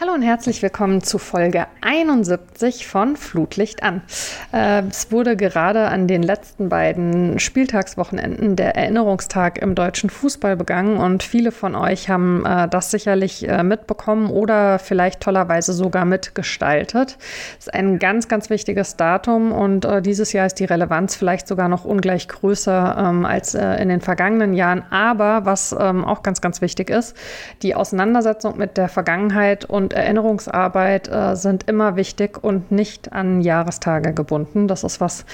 Hallo und herzlich willkommen zu Folge 71 von Flutlicht an. Äh, es wurde gerade an den letzten beiden Spieltagswochenenden der Erinnerungstag im deutschen Fußball begangen und viele von euch haben äh, das sicherlich äh, mitbekommen oder vielleicht tollerweise sogar mitgestaltet. Es ist ein ganz, ganz wichtiges Datum und äh, dieses Jahr ist die Relevanz vielleicht sogar noch ungleich größer ähm, als äh, in den vergangenen Jahren. Aber was ähm, auch ganz, ganz wichtig ist, die Auseinandersetzung mit der Vergangenheit und und Erinnerungsarbeit äh, sind immer wichtig und nicht an Jahrestage gebunden. Das ist was,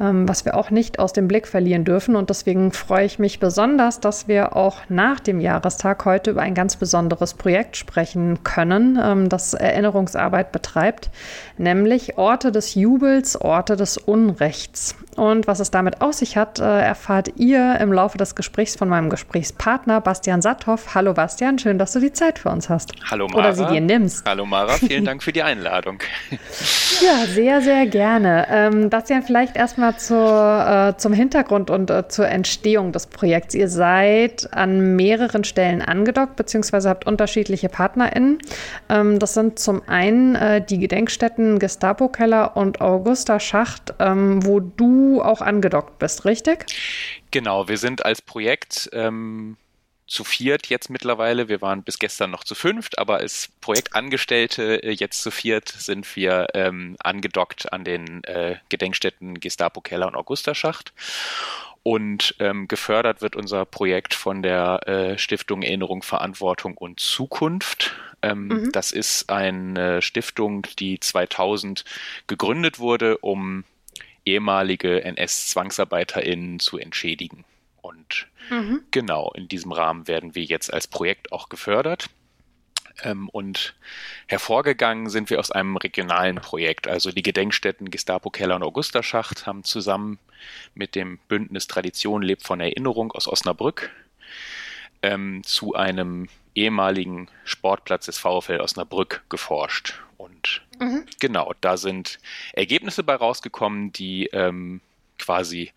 ähm, was wir auch nicht aus dem Blick verlieren dürfen. Und deswegen freue ich mich besonders, dass wir auch nach dem Jahrestag heute über ein ganz besonderes Projekt sprechen können, ähm, das Erinnerungsarbeit betreibt, nämlich Orte des Jubels, Orte des Unrechts. Und was es damit auf sich hat, äh, erfahrt ihr im Laufe des Gesprächs von meinem Gesprächspartner Bastian Satthoff. Hallo Bastian, schön, dass du die Zeit für uns hast. Hallo Mara. Oder sie dir nimmst. Hallo Mara, vielen Dank für die Einladung. ja, sehr, sehr gerne. Ähm, Bastian, vielleicht erstmal zur, äh, zum Hintergrund und äh, zur Entstehung des Projekts. Ihr seid an mehreren Stellen angedockt, beziehungsweise habt unterschiedliche PartnerInnen. Ähm, das sind zum einen äh, die Gedenkstätten Gestapo-Keller und Augusta Schacht, ähm, wo du auch angedockt bist, richtig? Genau, wir sind als Projekt ähm, zu viert jetzt mittlerweile. Wir waren bis gestern noch zu fünft, aber als Projektangestellte äh, jetzt zu viert sind wir ähm, angedockt an den äh, Gedenkstätten Gestapo Keller und Augusta Schacht. Und ähm, gefördert wird unser Projekt von der äh, Stiftung Erinnerung, Verantwortung und Zukunft. Ähm, mhm. Das ist eine Stiftung, die 2000 gegründet wurde, um ehemalige NS-ZwangsarbeiterInnen zu entschädigen. Und mhm. genau in diesem Rahmen werden wir jetzt als Projekt auch gefördert. Ähm, und hervorgegangen sind wir aus einem regionalen Projekt. Also die Gedenkstätten Gestapo Keller und Augusta Schacht haben zusammen mit dem Bündnis Tradition lebt von Erinnerung aus Osnabrück ähm, zu einem ehemaligen Sportplatz des VfL Osnabrück geforscht. Und mhm. genau, da sind Ergebnisse bei rausgekommen, die ähm, quasi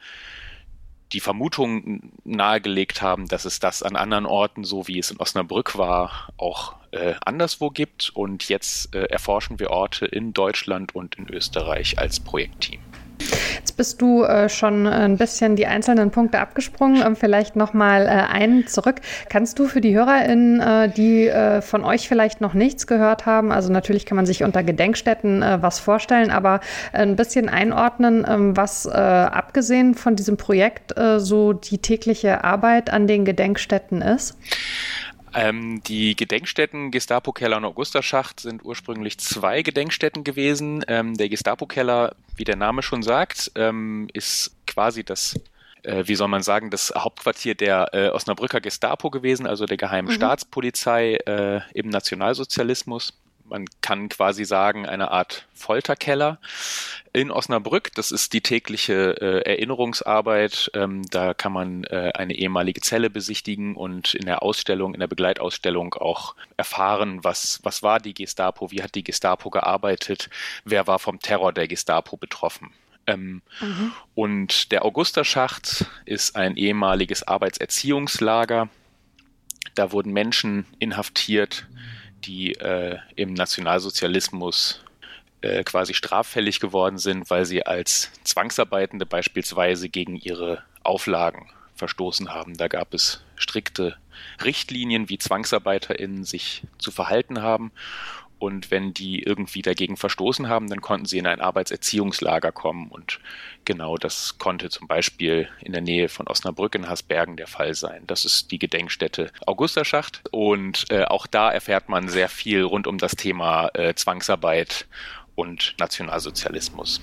die Vermutung nahegelegt haben, dass es das an anderen Orten, so wie es in Osnabrück war, auch äh, anderswo gibt. Und jetzt äh, erforschen wir Orte in Deutschland und in Österreich als Projektteam. Jetzt bist du äh, schon ein bisschen die einzelnen Punkte abgesprungen. Ähm, vielleicht nochmal äh, einen zurück. Kannst du für die HörerInnen, äh, die äh, von euch vielleicht noch nichts gehört haben, also natürlich kann man sich unter Gedenkstätten äh, was vorstellen, aber ein bisschen einordnen, ähm, was äh, abgesehen von diesem Projekt so die tägliche Arbeit an den Gedenkstätten ist? Ähm, die Gedenkstätten Gestapo-Keller und Augusta-Schacht sind ursprünglich zwei Gedenkstätten gewesen. Ähm, der Gestapo-Keller, wie der Name schon sagt, ähm, ist quasi das äh, wie soll man sagen, das Hauptquartier der äh, Osnabrücker Gestapo gewesen, also der geheimen mhm. Staatspolizei äh, im Nationalsozialismus man kann quasi sagen, eine Art Folterkeller in Osnabrück. Das ist die tägliche äh, Erinnerungsarbeit. Ähm, da kann man äh, eine ehemalige Zelle besichtigen und in der Ausstellung, in der Begleitausstellung auch erfahren, was, was war die Gestapo, wie hat die Gestapo gearbeitet, wer war vom Terror der Gestapo betroffen. Ähm, mhm. Und der Augusterschacht ist ein ehemaliges Arbeitserziehungslager. Da wurden Menschen inhaftiert, die äh, im Nationalsozialismus äh, quasi straffällig geworden sind, weil sie als Zwangsarbeitende beispielsweise gegen ihre Auflagen verstoßen haben. Da gab es strikte Richtlinien, wie ZwangsarbeiterInnen sich zu verhalten haben. Und wenn die irgendwie dagegen verstoßen haben, dann konnten sie in ein Arbeitserziehungslager kommen. Und genau das konnte zum Beispiel in der Nähe von Osnabrück in Hasbergen der Fall sein. Das ist die Gedenkstätte Augusterschacht. Und äh, auch da erfährt man sehr viel rund um das Thema äh, Zwangsarbeit und Nationalsozialismus.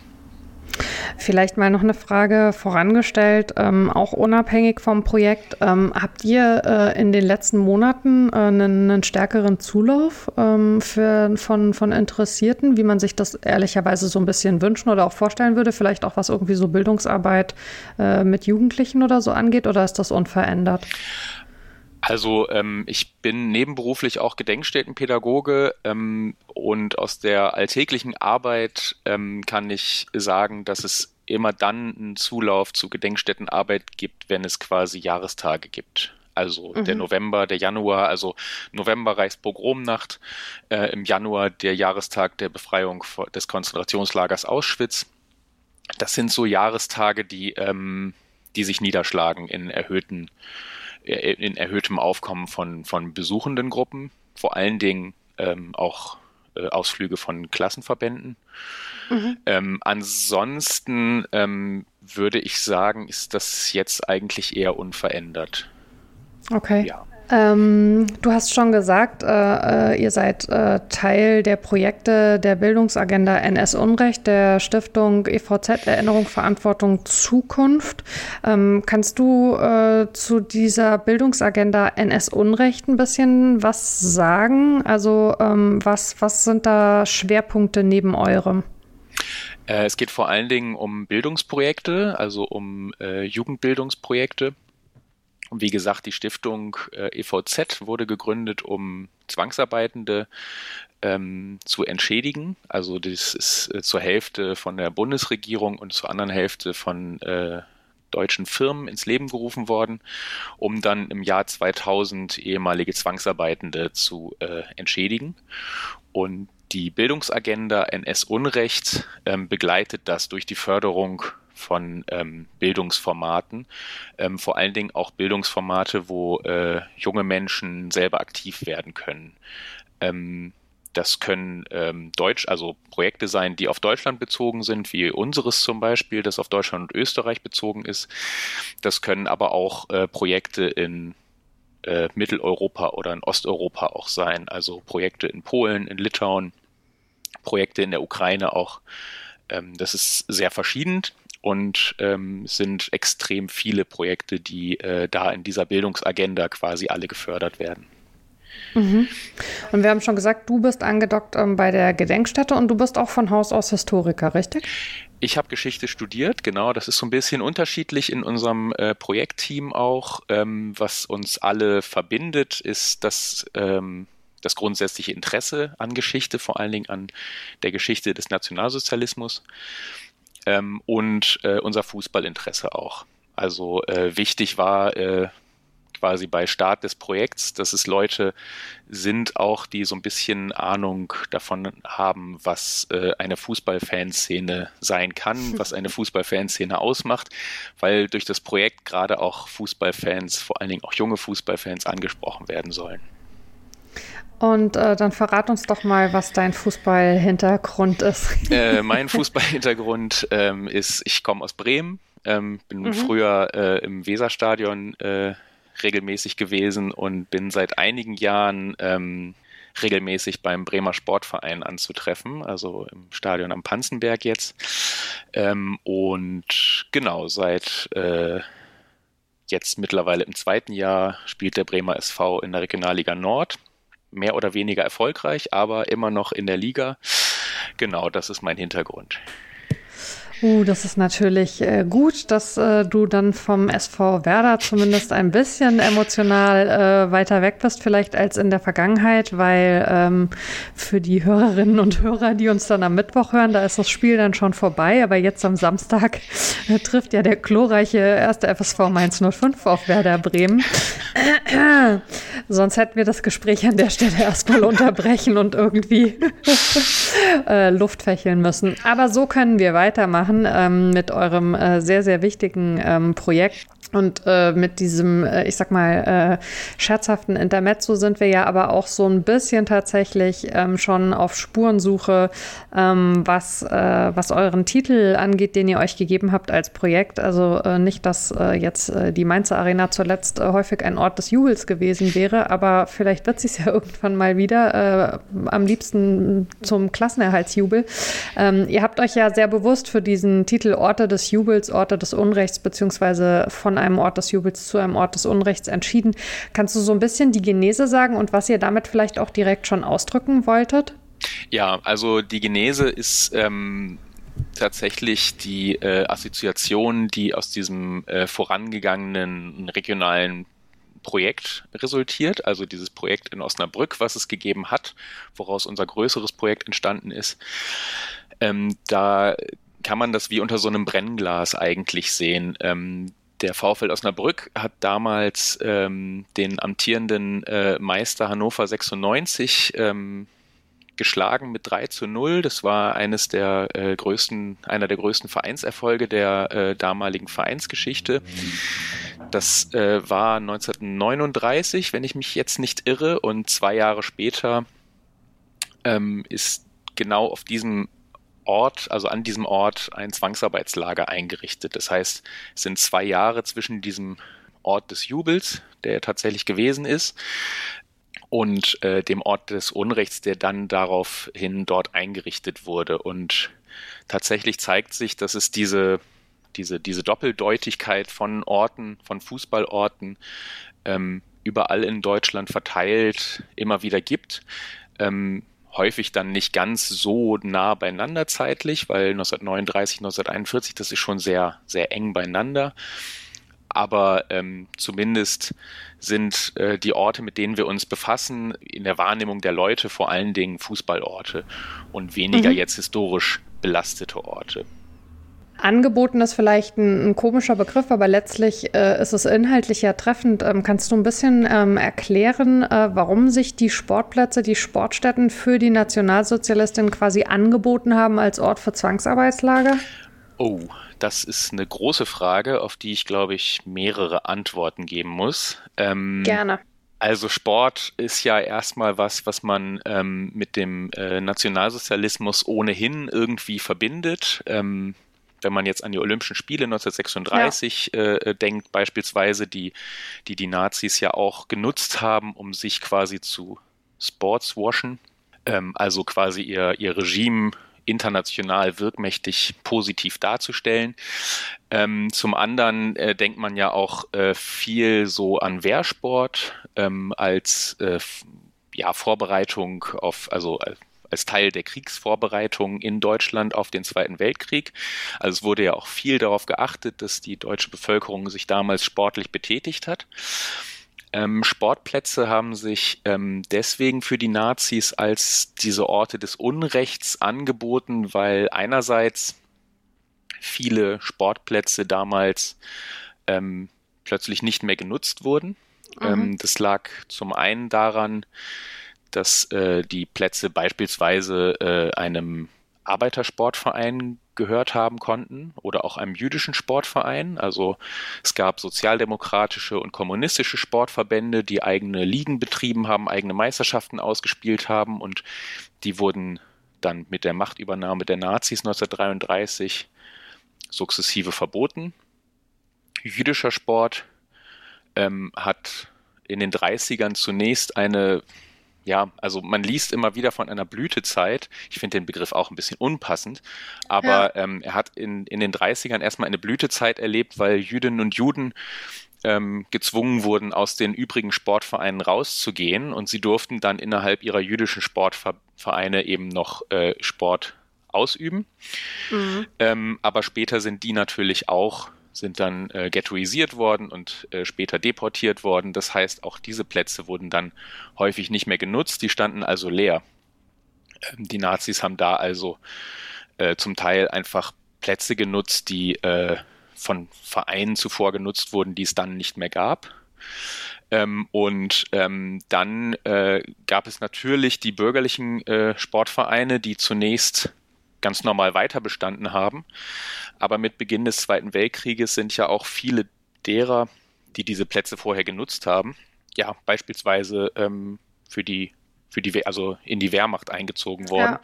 Vielleicht mal noch eine Frage vorangestellt, ähm, auch unabhängig vom Projekt. Ähm, habt ihr äh, in den letzten Monaten äh, einen, einen, stärkeren Zulauf ähm, für, von, von Interessierten, wie man sich das ehrlicherweise so ein bisschen wünschen oder auch vorstellen würde? Vielleicht auch was irgendwie so Bildungsarbeit äh, mit Jugendlichen oder so angeht oder ist das unverändert? Also ähm, ich bin nebenberuflich auch Gedenkstättenpädagoge ähm, und aus der alltäglichen Arbeit ähm, kann ich sagen, dass es immer dann einen Zulauf zu Gedenkstättenarbeit gibt, wenn es quasi Jahrestage gibt. Also mhm. der November, der Januar, also November Reichspogromnacht, äh, im Januar der Jahrestag der Befreiung des Konzentrationslagers Auschwitz. Das sind so Jahrestage, die, ähm, die sich niederschlagen in erhöhten, äh, in erhöhtem Aufkommen von, von besuchenden Gruppen, vor allen Dingen ähm, auch äh, Ausflüge von Klassenverbänden. Mhm. Ähm, ansonsten ähm, würde ich sagen, ist das jetzt eigentlich eher unverändert. Okay. Ja. Ähm, du hast schon gesagt, äh, äh, ihr seid äh, Teil der Projekte der Bildungsagenda NS Unrecht, der Stiftung EVZ Erinnerung, Verantwortung, Zukunft. Ähm, kannst du äh, zu dieser Bildungsagenda NS Unrecht ein bisschen was sagen? Also ähm, was, was sind da Schwerpunkte neben eurem? Äh, es geht vor allen Dingen um Bildungsprojekte, also um äh, Jugendbildungsprojekte und wie gesagt, die Stiftung äh, EVZ wurde gegründet, um Zwangsarbeitende ähm, zu entschädigen. Also das ist äh, zur Hälfte von der Bundesregierung und zur anderen Hälfte von äh, deutschen Firmen ins Leben gerufen worden, um dann im Jahr 2000 ehemalige Zwangsarbeitende zu äh, entschädigen. Und die Bildungsagenda NS Unrecht ähm, begleitet das durch die Förderung von ähm, Bildungsformaten, ähm, vor allen Dingen auch Bildungsformate, wo äh, junge Menschen selber aktiv werden können. Ähm, das können ähm, Deutsch, also Projekte sein, die auf Deutschland bezogen sind, wie unseres zum Beispiel, das auf Deutschland und Österreich bezogen ist. Das können aber auch äh, Projekte in äh, Mitteleuropa oder in Osteuropa auch sein, also Projekte in Polen, in Litauen, Projekte in der Ukraine auch. Ähm, das ist sehr verschieden und ähm, sind extrem viele Projekte, die äh, da in dieser Bildungsagenda quasi alle gefördert werden. Mhm. Und wir haben schon gesagt, du bist angedockt ähm, bei der Gedenkstätte und du bist auch von Haus aus Historiker, richtig? Ich habe Geschichte studiert, genau. Das ist so ein bisschen unterschiedlich in unserem äh, Projektteam auch. Ähm, was uns alle verbindet, ist das, ähm, das grundsätzliche Interesse an Geschichte, vor allen Dingen an der Geschichte des Nationalsozialismus ähm, und äh, unser Fußballinteresse auch. Also äh, wichtig war äh, quasi bei Start des Projekts, dass es Leute sind auch, die so ein bisschen Ahnung davon haben, was äh, eine Fußballfanszene sein kann, was eine Fußballfanszene ausmacht, weil durch das Projekt gerade auch Fußballfans, vor allen Dingen auch junge Fußballfans angesprochen werden sollen. Und äh, dann verrat uns doch mal, was dein Fußballhintergrund ist. Äh, mein Fußballhintergrund ähm, ist, ich komme aus Bremen, ähm, bin mhm. früher äh, im Weserstadion äh, regelmäßig gewesen und bin seit einigen Jahren ähm, regelmäßig beim Bremer Sportverein anzutreffen, also im Stadion am Panzenberg jetzt. Ähm, und genau, seit äh, jetzt mittlerweile im zweiten Jahr spielt der Bremer SV in der Regionalliga Nord mehr oder weniger erfolgreich, aber immer noch in der Liga. Genau, das ist mein Hintergrund. Uh, das ist natürlich äh, gut, dass äh, du dann vom SV Werder zumindest ein bisschen emotional äh, weiter weg bist, vielleicht als in der Vergangenheit, weil ähm, für die Hörerinnen und Hörer, die uns dann am Mittwoch hören, da ist das Spiel dann schon vorbei. Aber jetzt am Samstag äh, trifft ja der glorreiche erste FSV Mainz 05 auf Werder Bremen. Sonst hätten wir das Gespräch an der Stelle erstmal unterbrechen und irgendwie äh, Luft fächeln müssen. Aber so können wir weitermachen machen ähm, mit eurem äh, sehr, sehr wichtigen ähm, Projekt. Und äh, mit diesem, äh, ich sag mal, äh, scherzhaften Intermezzo sind wir ja aber auch so ein bisschen tatsächlich ähm, schon auf Spurensuche, ähm, was, äh, was euren Titel angeht, den ihr euch gegeben habt als Projekt. Also äh, nicht, dass äh, jetzt die Mainzer Arena zuletzt häufig ein Ort des Jubels gewesen wäre, aber vielleicht wird sie es ja irgendwann mal wieder, am liebsten zum Klassenerhaltsjubel. Ähm, ihr habt euch ja sehr bewusst für diesen Titel Orte des Jubels, Orte des Unrechts beziehungsweise von von einem Ort des Jubels zu einem Ort des Unrechts entschieden. Kannst du so ein bisschen die Genese sagen und was ihr damit vielleicht auch direkt schon ausdrücken wolltet? Ja, also die Genese ist ähm, tatsächlich die äh, Assoziation, die aus diesem äh, vorangegangenen regionalen Projekt resultiert, also dieses Projekt in Osnabrück, was es gegeben hat, woraus unser größeres Projekt entstanden ist. Ähm, da kann man das wie unter so einem Brennglas eigentlich sehen. Ähm, der VfL Osnabrück hat damals ähm, den amtierenden äh, Meister Hannover 96 ähm, geschlagen mit 3 zu 0. Das war eines der äh, größten, einer der größten Vereinserfolge der äh, damaligen Vereinsgeschichte. Das äh, war 1939, wenn ich mich jetzt nicht irre, und zwei Jahre später ähm, ist genau auf diesem Ort, also an diesem Ort, ein Zwangsarbeitslager eingerichtet. Das heißt, es sind zwei Jahre zwischen diesem Ort des Jubels, der tatsächlich gewesen ist, und äh, dem Ort des Unrechts, der dann daraufhin dort eingerichtet wurde. Und tatsächlich zeigt sich, dass es diese, diese, diese Doppeldeutigkeit von Orten, von Fußballorten ähm, überall in Deutschland verteilt immer wieder gibt. Ähm, häufig dann nicht ganz so nah beieinander zeitlich, weil 1939, 1941, das ist schon sehr, sehr eng beieinander. Aber ähm, zumindest sind äh, die Orte, mit denen wir uns befassen, in der Wahrnehmung der Leute vor allen Dingen Fußballorte und weniger mhm. jetzt historisch belastete Orte. Angeboten ist vielleicht ein, ein komischer Begriff, aber letztlich äh, ist es inhaltlich ja treffend. Ähm, kannst du ein bisschen ähm, erklären, äh, warum sich die Sportplätze, die Sportstätten für die Nationalsozialistin quasi angeboten haben als Ort für Zwangsarbeitslager? Oh, das ist eine große Frage, auf die ich, glaube ich, mehrere Antworten geben muss. Ähm, Gerne. Also Sport ist ja erstmal was, was man ähm, mit dem äh, Nationalsozialismus ohnehin irgendwie verbindet. Ähm, wenn man jetzt an die Olympischen Spiele 1936 ja. äh, denkt, beispielsweise, die, die die Nazis ja auch genutzt haben, um sich quasi zu sportswashen, ähm, also quasi ihr, ihr Regime international wirkmächtig positiv darzustellen. Ähm, zum anderen äh, denkt man ja auch äh, viel so an Wehrsport ähm, als äh, ja, Vorbereitung auf, also äh, als Teil der Kriegsvorbereitungen in Deutschland auf den Zweiten Weltkrieg. Also es wurde ja auch viel darauf geachtet, dass die deutsche Bevölkerung sich damals sportlich betätigt hat. Ähm, Sportplätze haben sich ähm, deswegen für die Nazis als diese Orte des Unrechts angeboten, weil einerseits viele Sportplätze damals ähm, plötzlich nicht mehr genutzt wurden. Mhm. Das lag zum einen daran, dass äh, die Plätze beispielsweise äh, einem Arbeitersportverein gehört haben konnten oder auch einem jüdischen Sportverein. Also es gab sozialdemokratische und kommunistische Sportverbände, die eigene Ligen betrieben haben, eigene Meisterschaften ausgespielt haben und die wurden dann mit der Machtübernahme der Nazis 1933 sukzessive verboten. Jüdischer Sport ähm, hat in den 30ern zunächst eine ja, also man liest immer wieder von einer Blütezeit. Ich finde den Begriff auch ein bisschen unpassend, aber ja. ähm, er hat in, in den 30ern erstmal eine Blütezeit erlebt, weil Jüdinnen und Juden ähm, gezwungen wurden, aus den übrigen Sportvereinen rauszugehen und sie durften dann innerhalb ihrer jüdischen Sportvereine eben noch äh, Sport ausüben. Mhm. Ähm, aber später sind die natürlich auch sind dann äh, ghettoisiert worden und äh, später deportiert worden. Das heißt, auch diese Plätze wurden dann häufig nicht mehr genutzt, die standen also leer. Ähm, die Nazis haben da also äh, zum Teil einfach Plätze genutzt, die äh, von Vereinen zuvor genutzt wurden, die es dann nicht mehr gab. Ähm, und ähm, dann äh, gab es natürlich die bürgerlichen äh, Sportvereine, die zunächst ganz normal weiter bestanden haben. Aber mit Beginn des Zweiten Weltkrieges sind ja auch viele derer, die diese Plätze vorher genutzt haben, ja, beispielsweise ähm, für die, für die, also in die Wehrmacht eingezogen worden. Ja.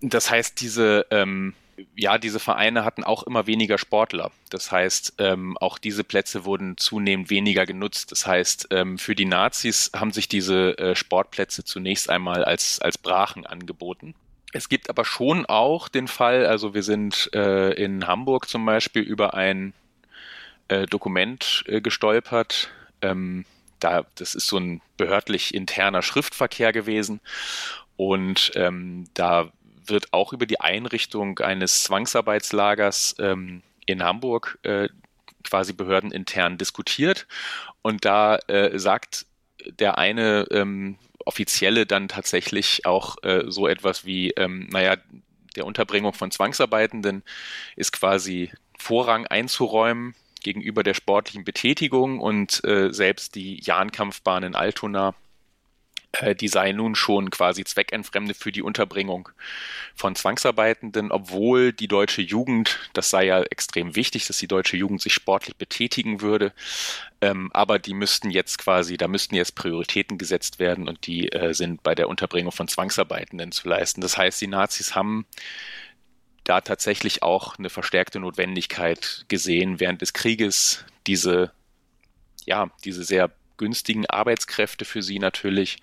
Das heißt, diese, ähm, ja, diese Vereine hatten auch immer weniger Sportler. Das heißt, ähm, auch diese Plätze wurden zunehmend weniger genutzt. Das heißt, ähm, für die Nazis haben sich diese äh, Sportplätze zunächst einmal als, als Brachen angeboten. Es gibt aber schon auch den Fall, also wir sind äh, in Hamburg zum Beispiel über ein äh, Dokument äh, gestolpert. Ähm, da, das ist so ein behördlich interner Schriftverkehr gewesen. Und ähm, da wird auch über die Einrichtung eines Zwangsarbeitslagers ähm, in Hamburg äh, quasi behördenintern diskutiert. Und da äh, sagt der eine ähm, Offizielle dann tatsächlich auch äh, so etwas wie, ähm, naja, der Unterbringung von Zwangsarbeitenden ist quasi Vorrang einzuräumen. gegenüber der sportlichen Betätigung und äh, selbst die Jahnkampfbahn in Altona äh, die sei nun schon quasi zweckentfremdet für die Unterbringung von Zwangsarbeitenden, obwohl die deutsche Jugend, das sei ja extrem wichtig, dass die deutsche Jugend sich sportlich betätigen würde, ähm, aber die müssten jetzt quasi, da müssten jetzt Prioritäten gesetzt werden und die äh, sind bei der Unterbringung von Zwangsarbeitenden zu leisten. Das heißt, die Nazis haben da tatsächlich auch eine verstärkte Notwendigkeit gesehen, während des Krieges diese, ja, diese sehr günstigen Arbeitskräfte für sie natürlich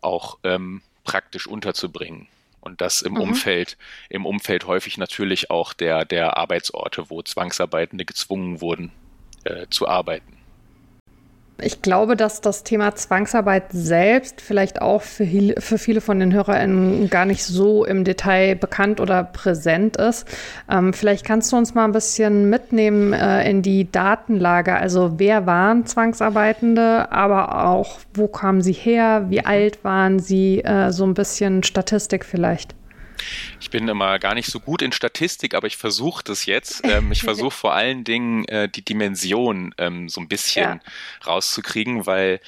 auch ähm, praktisch unterzubringen. Und das im mhm. Umfeld, im Umfeld häufig natürlich auch der, der Arbeitsorte, wo Zwangsarbeitende gezwungen wurden äh, zu arbeiten. Ich glaube, dass das Thema Zwangsarbeit selbst vielleicht auch für, für viele von den HörerInnen gar nicht so im Detail bekannt oder präsent ist. Ähm, vielleicht kannst du uns mal ein bisschen mitnehmen äh, in die Datenlage. Also wer waren Zwangsarbeitende, aber auch wo kamen sie her, wie alt waren sie, äh, so ein bisschen Statistik vielleicht. Ich bin immer gar nicht so gut in Statistik, aber ich versuche das jetzt. Ähm, ich versuche vor allen Dingen äh, die Dimension ähm, so ein bisschen ja. rauszukriegen, weil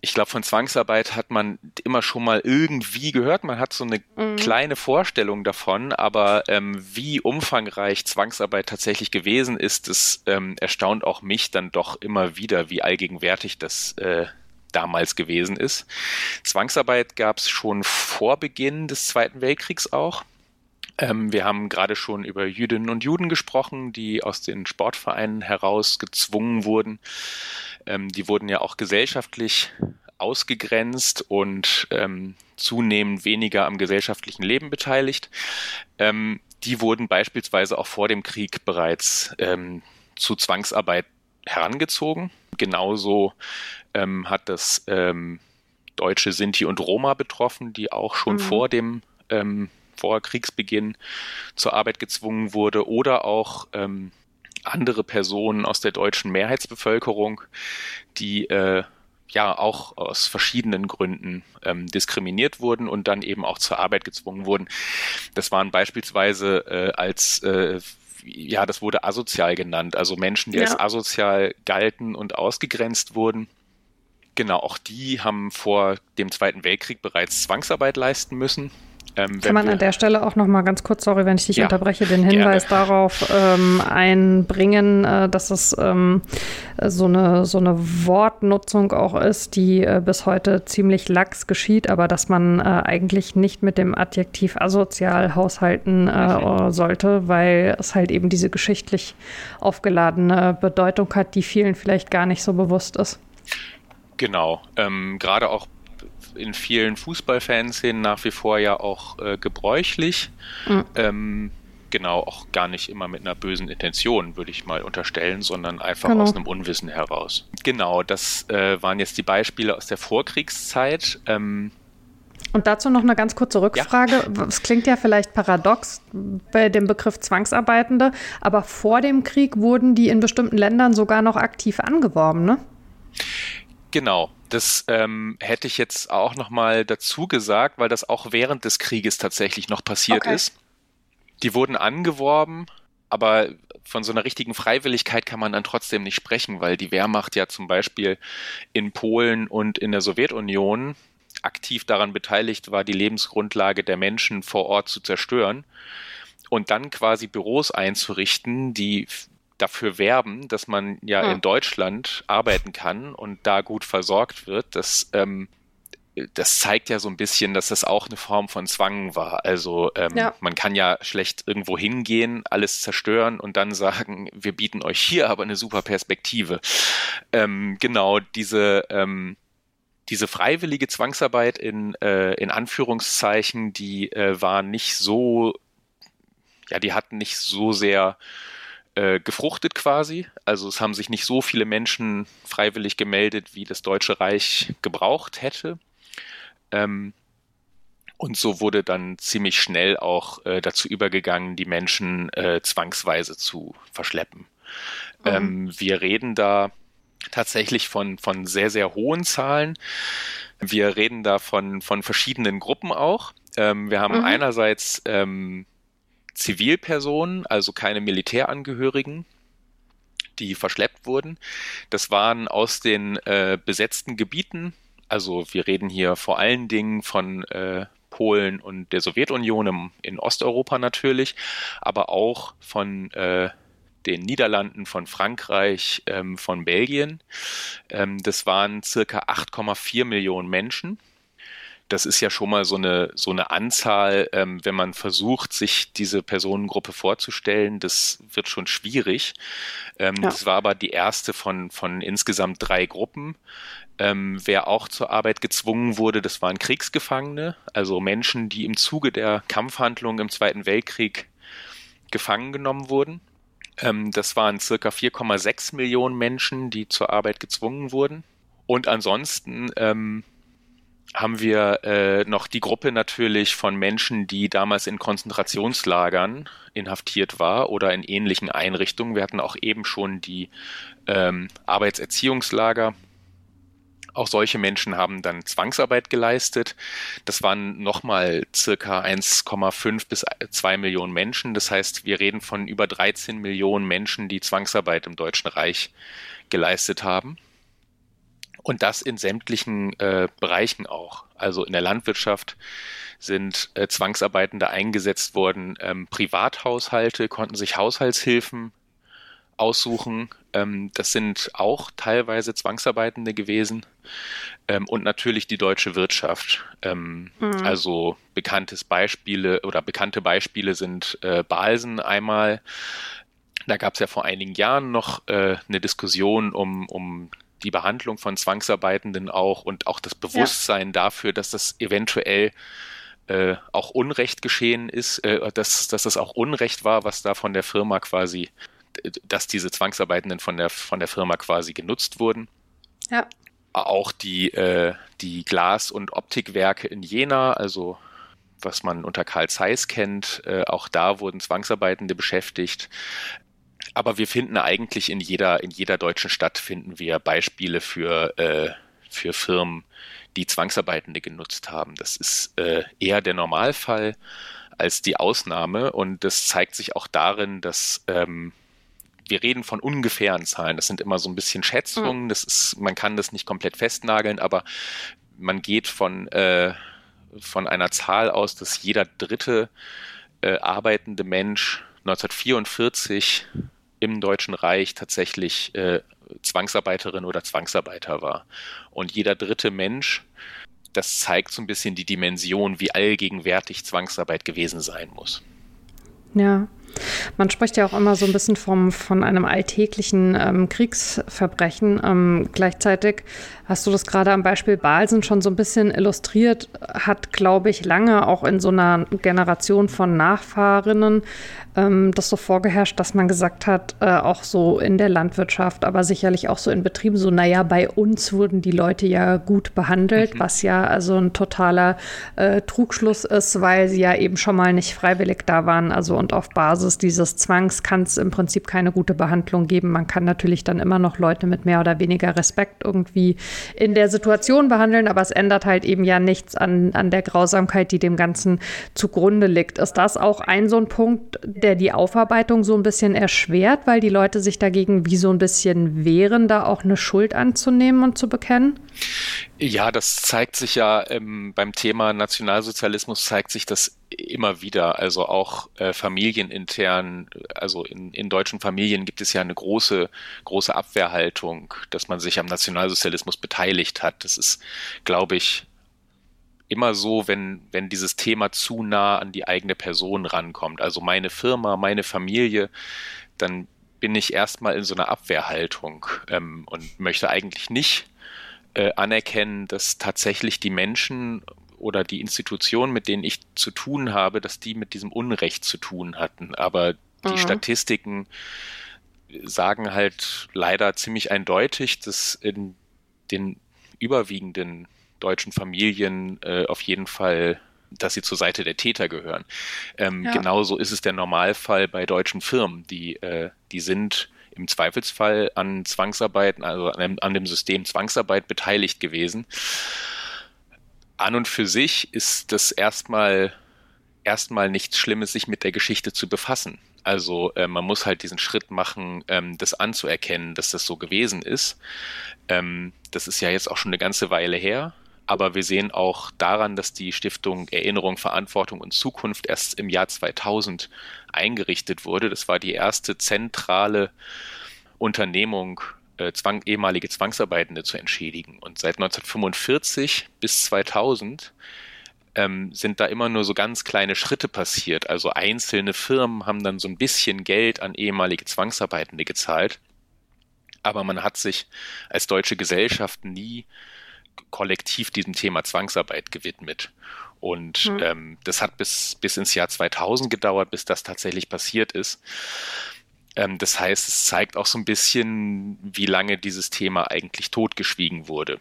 ich glaube, von Zwangsarbeit hat man immer schon mal irgendwie gehört. Man hat so eine mhm. kleine Vorstellung davon, aber ähm, wie umfangreich Zwangsarbeit tatsächlich gewesen ist, das ähm, erstaunt auch mich dann doch immer wieder, wie allgegenwärtig das äh, damals gewesen ist. Zwangsarbeit gab es schon vor Beginn des Zweiten Weltkriegs auch. Ähm, wir haben gerade schon über Jüdinnen und Juden gesprochen, die aus den Sportvereinen heraus gezwungen wurden. Ähm, die wurden ja auch gesellschaftlich ausgegrenzt und ähm, zunehmend weniger am gesellschaftlichen Leben beteiligt. Ähm, die wurden beispielsweise auch vor dem Krieg bereits ähm, zu Zwangsarbeit herangezogen. Genauso ähm, hat das ähm, deutsche Sinti und Roma betroffen, die auch schon mhm. vor dem ähm, vor Kriegsbeginn zur Arbeit gezwungen wurde oder auch ähm, andere Personen aus der deutschen Mehrheitsbevölkerung, die äh, ja auch aus verschiedenen Gründen ähm, diskriminiert wurden und dann eben auch zur Arbeit gezwungen wurden. Das waren beispielsweise äh, als äh, ja, das wurde asozial genannt, also Menschen, die ja. als asozial galten und ausgegrenzt wurden. Genau, auch die haben vor dem Zweiten Weltkrieg bereits Zwangsarbeit leisten müssen. Ähm, Kann man an der Stelle auch noch mal ganz kurz, sorry, wenn ich dich ja, unterbreche, den Hinweis gerne. darauf ähm, einbringen, äh, dass es ähm, so, eine, so eine Wortnutzung auch ist, die äh, bis heute ziemlich lax geschieht, aber dass man äh, eigentlich nicht mit dem Adjektiv asozial haushalten äh, mhm. sollte, weil es halt eben diese geschichtlich aufgeladene Bedeutung hat, die vielen vielleicht gar nicht so bewusst ist. Genau, ähm, gerade auch in vielen Fußballfanszenen nach wie vor ja auch äh, gebräuchlich. Mhm. Ähm, genau, auch gar nicht immer mit einer bösen Intention, würde ich mal unterstellen, sondern einfach genau. aus einem Unwissen heraus. Genau, das äh, waren jetzt die Beispiele aus der Vorkriegszeit. Ähm, und dazu noch eine ganz kurze Rückfrage. Ja. Es klingt ja vielleicht paradox bei dem Begriff Zwangsarbeitende, aber vor dem Krieg wurden die in bestimmten Ländern sogar noch aktiv angeworben, ne? Genau, das ähm, hätte ich jetzt auch noch mal dazu gesagt, weil das auch während des Krieges tatsächlich noch passiert okay. ist. Die wurden angeworben, aber von so einer richtigen Freiwilligkeit kann man dann trotzdem nicht sprechen, weil die Wehrmacht ja zum Beispiel in Polen und in der Sowjetunion aktiv daran beteiligt war, die Lebensgrundlage der Menschen vor Ort zu zerstören und dann quasi Büros einzurichten, die dafür werben, dass man ja hm. in Deutschland arbeiten kann und da gut versorgt wird, das, ähm, das zeigt ja so ein bisschen, dass das auch eine Form von Zwang war. Also ähm, ja. man kann ja schlecht irgendwo hingehen, alles zerstören und dann sagen, wir bieten euch hier aber eine super Perspektive. Ähm, genau, diese ähm, diese freiwillige Zwangsarbeit in, äh, in Anführungszeichen, die äh, war nicht so, ja, die hatten nicht so sehr äh, gefruchtet quasi. Also es haben sich nicht so viele Menschen freiwillig gemeldet, wie das Deutsche Reich gebraucht hätte. Ähm, und so wurde dann ziemlich schnell auch äh, dazu übergegangen, die Menschen äh, zwangsweise zu verschleppen. Mhm. Ähm, wir reden da tatsächlich von, von sehr, sehr hohen Zahlen. Wir reden da von, von verschiedenen Gruppen auch. Ähm, wir haben mhm. einerseits ähm, Zivilpersonen, also keine Militärangehörigen, die verschleppt wurden. Das waren aus den äh, besetzten Gebieten, also wir reden hier vor allen Dingen von äh, Polen und der Sowjetunion im, in Osteuropa natürlich, aber auch von äh, den Niederlanden, von Frankreich, ähm, von Belgien. Ähm, das waren circa 8,4 Millionen Menschen das ist ja schon mal so eine, so eine Anzahl, ähm, wenn man versucht, sich diese Personengruppe vorzustellen, das wird schon schwierig. Ähm, ja. Das war aber die erste von, von insgesamt drei Gruppen. Ähm, wer auch zur Arbeit gezwungen wurde, das waren Kriegsgefangene, also Menschen, die im Zuge der Kampfhandlungen im Zweiten Weltkrieg gefangen genommen wurden. Ähm, das waren circa 4,6 Millionen Menschen, die zur Arbeit gezwungen wurden. Und ansonsten ähm, haben wir äh, noch die Gruppe natürlich von Menschen, die damals in Konzentrationslagern inhaftiert war oder in ähnlichen Einrichtungen. Wir hatten auch eben schon die ähm, Arbeitserziehungslager. Auch solche Menschen haben dann Zwangsarbeit geleistet. Das waren nochmal circa 1,5 bis 2 Millionen Menschen. Das heißt, wir reden von über 13 Millionen Menschen, die Zwangsarbeit im Deutschen Reich geleistet haben. Und das in sämtlichen äh, Bereichen auch. Also in der Landwirtschaft sind äh, Zwangsarbeitende eingesetzt worden. Ähm, Privathaushalte konnten sich Haushaltshilfen aussuchen. Ähm, das sind auch teilweise Zwangsarbeitende gewesen. Ähm, und natürlich die deutsche Wirtschaft. Ähm, mhm. Also bekanntes Beispiele oder bekannte Beispiele sind äh, Balsen einmal. Da gab es ja vor einigen Jahren noch äh, eine Diskussion um, um die Behandlung von Zwangsarbeitenden auch und auch das Bewusstsein ja. dafür, dass das eventuell äh, auch Unrecht geschehen ist, äh, dass, dass das auch Unrecht war, was da von der Firma quasi, dass diese Zwangsarbeitenden von der, von der Firma quasi genutzt wurden. Ja. Auch die, äh, die Glas- und Optikwerke in Jena, also was man unter Karl Zeiss kennt, äh, auch da wurden Zwangsarbeitende beschäftigt aber wir finden eigentlich in jeder, in jeder deutschen Stadt finden wir Beispiele für, äh, für Firmen, die Zwangsarbeitende genutzt haben. Das ist äh, eher der Normalfall als die Ausnahme und das zeigt sich auch darin, dass ähm, wir reden von ungefähren Zahlen. Das sind immer so ein bisschen Schätzungen. Mhm. Das ist, man kann das nicht komplett festnageln, aber man geht von, äh, von einer Zahl aus, dass jeder dritte äh, arbeitende Mensch 1944 im Deutschen Reich tatsächlich äh, Zwangsarbeiterin oder Zwangsarbeiter war. Und jeder dritte Mensch, das zeigt so ein bisschen die Dimension, wie allgegenwärtig Zwangsarbeit gewesen sein muss. Ja. Man spricht ja auch immer so ein bisschen vom, von einem alltäglichen ähm, Kriegsverbrechen. Ähm, gleichzeitig hast du das gerade am Beispiel Balsen schon so ein bisschen illustriert, hat, glaube ich, lange auch in so einer Generation von Nachfahrinnen ähm, das so vorgeherrscht, dass man gesagt hat, äh, auch so in der Landwirtschaft, aber sicherlich auch so in Betrieben, so, naja, bei uns wurden die Leute ja gut behandelt, mhm. was ja also ein totaler äh, Trugschluss ist, weil sie ja eben schon mal nicht freiwillig da waren. Also und auf Basis dieses Zwangs kann es im Prinzip keine gute Behandlung geben. Man kann natürlich dann immer noch Leute mit mehr oder weniger Respekt irgendwie in der Situation behandeln, aber es ändert halt eben ja nichts an, an der Grausamkeit, die dem Ganzen zugrunde liegt. Ist das auch ein so ein Punkt, der die Aufarbeitung so ein bisschen erschwert, weil die Leute sich dagegen wie so ein bisschen wehren, da auch eine Schuld anzunehmen und zu bekennen? Ja, das zeigt sich ja ähm, beim Thema Nationalsozialismus zeigt sich das immer wieder. Also auch äh, familienintern, also in, in deutschen Familien gibt es ja eine große, große Abwehrhaltung, dass man sich am Nationalsozialismus beteiligt hat. Das ist, glaube ich, immer so, wenn, wenn dieses Thema zu nah an die eigene Person rankommt, also meine Firma, meine Familie, dann bin ich erstmal in so einer Abwehrhaltung ähm, und möchte eigentlich nicht äh, anerkennen, dass tatsächlich die Menschen oder die Institutionen, mit denen ich zu tun habe, dass die mit diesem Unrecht zu tun hatten. Aber die mhm. Statistiken sagen halt leider ziemlich eindeutig, dass in den überwiegenden deutschen Familien äh, auf jeden Fall dass sie zur Seite der Täter gehören. Ähm, ja. Genauso ist es der Normalfall bei deutschen Firmen. Die, äh, die sind im Zweifelsfall an Zwangsarbeit, also an dem, an dem System Zwangsarbeit beteiligt gewesen. An und für sich ist das erstmal erstmal nichts Schlimmes, sich mit der Geschichte zu befassen. Also äh, man muss halt diesen Schritt machen, ähm, das anzuerkennen, dass das so gewesen ist. Ähm, das ist ja jetzt auch schon eine ganze Weile her. Aber wir sehen auch daran, dass die Stiftung Erinnerung, Verantwortung und Zukunft erst im Jahr 2000 eingerichtet wurde. Das war die erste zentrale Unternehmung, äh, Zwang, ehemalige Zwangsarbeitende zu entschädigen. Und seit 1945 bis 2000 ähm, sind da immer nur so ganz kleine Schritte passiert. Also einzelne Firmen haben dann so ein bisschen Geld an ehemalige Zwangsarbeitende gezahlt. Aber man hat sich als deutsche Gesellschaft nie kollektiv diesem Thema Zwangsarbeit gewidmet. Und hm. ähm, das hat bis, bis ins Jahr 2000 gedauert, bis das tatsächlich passiert ist. Ähm, das heißt, es zeigt auch so ein bisschen, wie lange dieses Thema eigentlich totgeschwiegen wurde.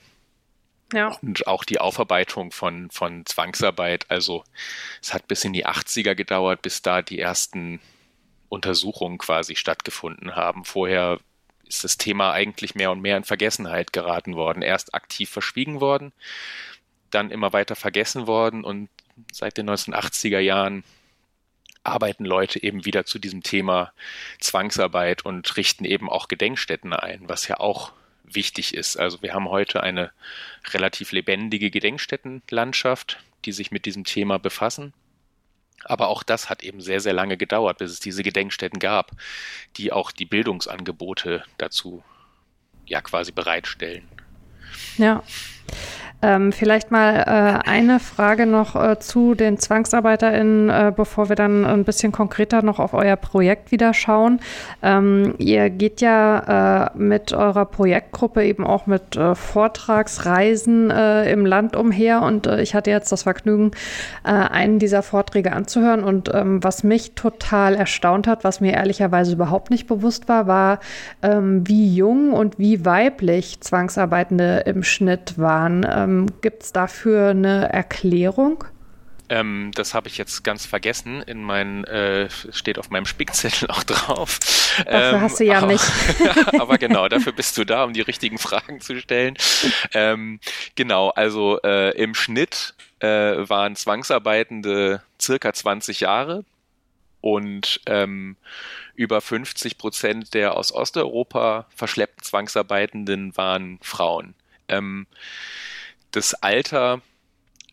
Ja. Und auch die Aufarbeitung von, von Zwangsarbeit. Also es hat bis in die 80er gedauert, bis da die ersten Untersuchungen quasi stattgefunden haben. Vorher ist das Thema eigentlich mehr und mehr in Vergessenheit geraten worden. Erst aktiv verschwiegen worden, dann immer weiter vergessen worden und seit den 1980er Jahren arbeiten Leute eben wieder zu diesem Thema Zwangsarbeit und richten eben auch Gedenkstätten ein, was ja auch wichtig ist. Also wir haben heute eine relativ lebendige Gedenkstättenlandschaft, die sich mit diesem Thema befassen. Aber auch das hat eben sehr, sehr lange gedauert, bis es diese Gedenkstätten gab, die auch die Bildungsangebote dazu ja quasi bereitstellen. Ja. Ähm, vielleicht mal äh, eine Frage noch äh, zu den ZwangsarbeiterInnen, äh, bevor wir dann ein bisschen konkreter noch auf euer Projekt wieder schauen. Ähm, ihr geht ja äh, mit eurer Projektgruppe eben auch mit äh, Vortragsreisen äh, im Land umher. Und ich hatte jetzt das Vergnügen, einen dieser Vorträge anzuhören. Und ähm, was mich total erstaunt hat, was mir ehrlicherweise überhaupt nicht bewusst war, war, ähm, wie jung und wie weiblich Zwangsarbeitende im Schnitt waren. Ähm, Gibt es dafür eine Erklärung? Ähm, das habe ich jetzt ganz vergessen. In mein, äh, steht auf meinem Spickzettel auch drauf. Dafür ähm, hast du ja aber, mich. aber genau, dafür bist du da, um die richtigen Fragen zu stellen. Ähm, genau, also äh, im Schnitt äh, waren Zwangsarbeitende circa 20 Jahre und ähm, über 50 Prozent der aus Osteuropa verschleppten Zwangsarbeitenden waren Frauen. Ähm, das Alter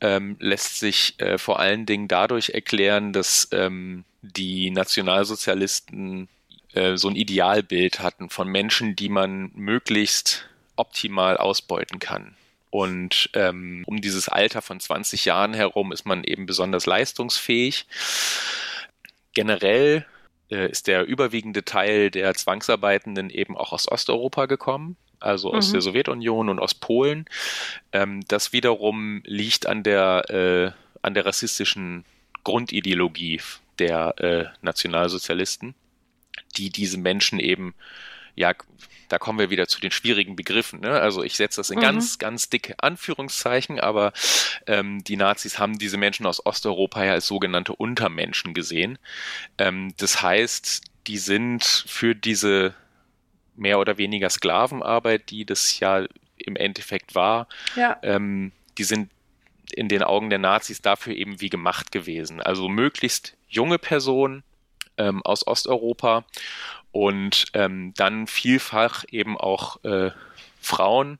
ähm, lässt sich äh, vor allen Dingen dadurch erklären, dass ähm, die Nationalsozialisten äh, so ein Idealbild hatten von Menschen, die man möglichst optimal ausbeuten kann. Und ähm, um dieses Alter von 20 Jahren herum ist man eben besonders leistungsfähig. Generell äh, ist der überwiegende Teil der Zwangsarbeitenden eben auch aus Osteuropa gekommen also aus mhm. der Sowjetunion und aus Polen. Ähm, das wiederum liegt an der, äh, an der rassistischen Grundideologie der äh, Nationalsozialisten, die diese Menschen eben, ja, da kommen wir wieder zu den schwierigen Begriffen. Ne? Also ich setze das in mhm. ganz, ganz dicke Anführungszeichen, aber ähm, die Nazis haben diese Menschen aus Osteuropa ja als sogenannte Untermenschen gesehen. Ähm, das heißt, die sind für diese mehr oder weniger Sklavenarbeit, die das ja im Endeffekt war, ja. ähm, die sind in den Augen der Nazis dafür eben wie gemacht gewesen. Also möglichst junge Personen ähm, aus Osteuropa und ähm, dann vielfach eben auch äh, Frauen,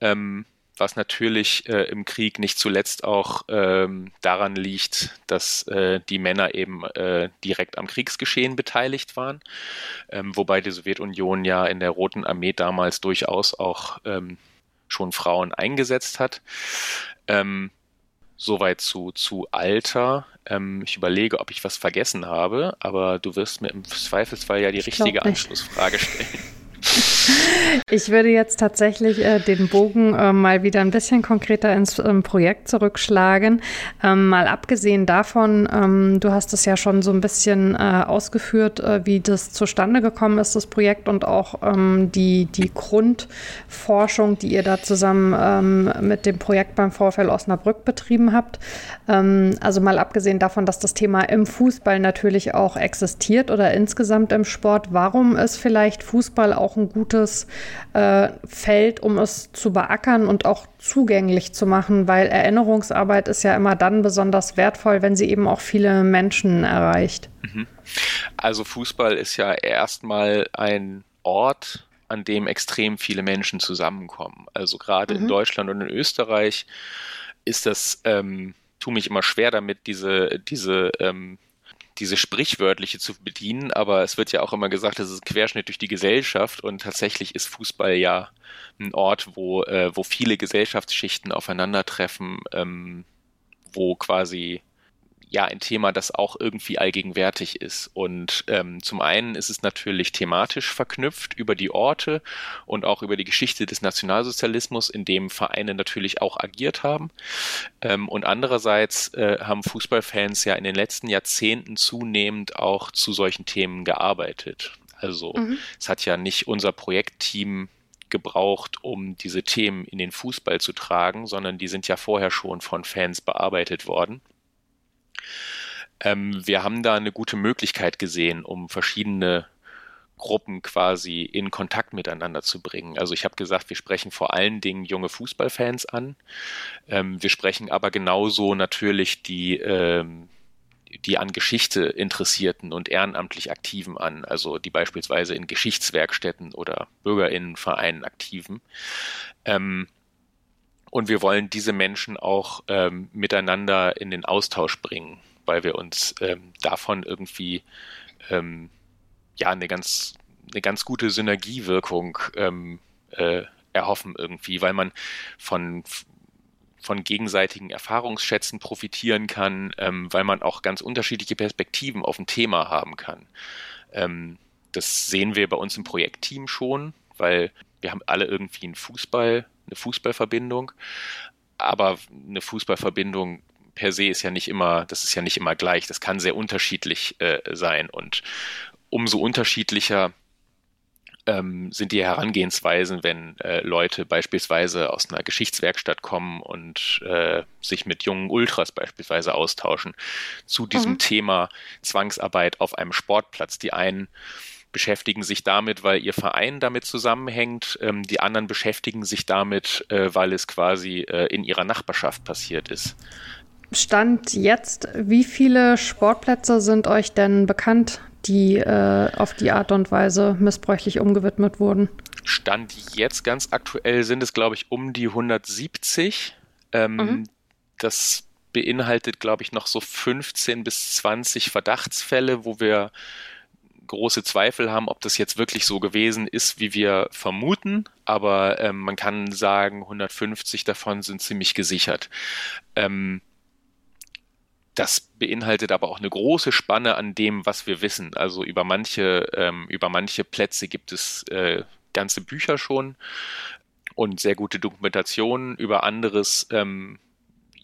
ähm, was natürlich äh, im Krieg nicht zuletzt auch ähm, daran liegt, dass äh, die Männer eben äh, direkt am Kriegsgeschehen beteiligt waren, ähm, wobei die Sowjetunion ja in der Roten Armee damals durchaus auch ähm, schon Frauen eingesetzt hat. Ähm, soweit zu, zu Alter. Ähm, ich überlege, ob ich was vergessen habe, aber du wirst mir im Zweifelsfall ja die richtige Anschlussfrage stellen. Ich würde jetzt tatsächlich äh, den Bogen äh, mal wieder ein bisschen konkreter ins ähm, Projekt zurückschlagen. Ähm, mal abgesehen davon, ähm, du hast es ja schon so ein bisschen äh, ausgeführt, äh, wie das zustande gekommen ist, das Projekt und auch ähm, die, die Grundforschung, die ihr da zusammen ähm, mit dem Projekt beim VfL Osnabrück betrieben habt. Ähm, also mal abgesehen davon, dass das Thema im Fußball natürlich auch existiert oder insgesamt im Sport, warum ist vielleicht Fußball auch ein gutes äh, Feld, um es zu beackern und auch zugänglich zu machen, weil Erinnerungsarbeit ist ja immer dann besonders wertvoll, wenn sie eben auch viele Menschen erreicht. Mhm. Also Fußball ist ja erstmal ein Ort, an dem extrem viele Menschen zusammenkommen. Also gerade mhm. in Deutschland und in Österreich ist das, ähm, tu mich immer schwer damit, diese, diese, ähm, diese sprichwörtliche zu bedienen, aber es wird ja auch immer gesagt, das ist ein Querschnitt durch die Gesellschaft und tatsächlich ist Fußball ja ein Ort, wo, äh, wo viele Gesellschaftsschichten aufeinandertreffen, ähm, wo quasi ja ein Thema, das auch irgendwie allgegenwärtig ist. Und ähm, zum einen ist es natürlich thematisch verknüpft über die Orte und auch über die Geschichte des Nationalsozialismus, in dem Vereine natürlich auch agiert haben. Ähm, und andererseits äh, haben Fußballfans ja in den letzten Jahrzehnten zunehmend auch zu solchen Themen gearbeitet. Also mhm. es hat ja nicht unser Projektteam gebraucht, um diese Themen in den Fußball zu tragen, sondern die sind ja vorher schon von Fans bearbeitet worden. Ähm, wir haben da eine gute Möglichkeit gesehen, um verschiedene Gruppen quasi in Kontakt miteinander zu bringen. Also ich habe gesagt, wir sprechen vor allen Dingen junge Fußballfans an. Ähm, wir sprechen aber genauso natürlich die, ähm, die an Geschichte Interessierten und ehrenamtlich Aktiven an, also die beispielsweise in Geschichtswerkstätten oder Bürgerinnenvereinen aktiven. Ähm, und wir wollen diese Menschen auch ähm, miteinander in den Austausch bringen, weil wir uns ähm, davon irgendwie ähm, ja eine ganz eine ganz gute Synergiewirkung ähm, äh, erhoffen irgendwie, weil man von von gegenseitigen Erfahrungsschätzen profitieren kann, ähm, weil man auch ganz unterschiedliche Perspektiven auf ein Thema haben kann. Ähm, das sehen wir bei uns im Projektteam schon, weil wir haben alle irgendwie einen Fußball eine Fußballverbindung. Aber eine Fußballverbindung per se ist ja nicht immer, das ist ja nicht immer gleich. Das kann sehr unterschiedlich äh, sein. Und umso unterschiedlicher ähm, sind die Herangehensweisen, wenn äh, Leute beispielsweise aus einer Geschichtswerkstatt kommen und äh, sich mit jungen Ultras beispielsweise austauschen zu diesem mhm. Thema Zwangsarbeit auf einem Sportplatz. Die einen beschäftigen sich damit, weil ihr Verein damit zusammenhängt. Ähm, die anderen beschäftigen sich damit, äh, weil es quasi äh, in ihrer Nachbarschaft passiert ist. Stand jetzt, wie viele Sportplätze sind euch denn bekannt, die äh, auf die Art und Weise missbräuchlich umgewidmet wurden? Stand jetzt ganz aktuell sind es, glaube ich, um die 170. Ähm, mhm. Das beinhaltet, glaube ich, noch so 15 bis 20 Verdachtsfälle, wo wir große Zweifel haben, ob das jetzt wirklich so gewesen ist, wie wir vermuten. Aber ähm, man kann sagen, 150 davon sind ziemlich gesichert. Ähm, das beinhaltet aber auch eine große Spanne an dem, was wir wissen. Also über manche, ähm, über manche Plätze gibt es äh, ganze Bücher schon und sehr gute Dokumentationen. Über anderes ähm,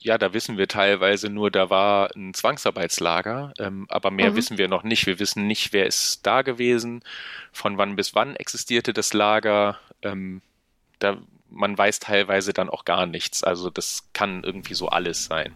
ja, da wissen wir teilweise nur, da war ein Zwangsarbeitslager, ähm, aber mehr mhm. wissen wir noch nicht. Wir wissen nicht, wer ist da gewesen, von wann bis wann existierte das Lager. Ähm, da, man weiß teilweise dann auch gar nichts. Also das kann irgendwie so alles sein.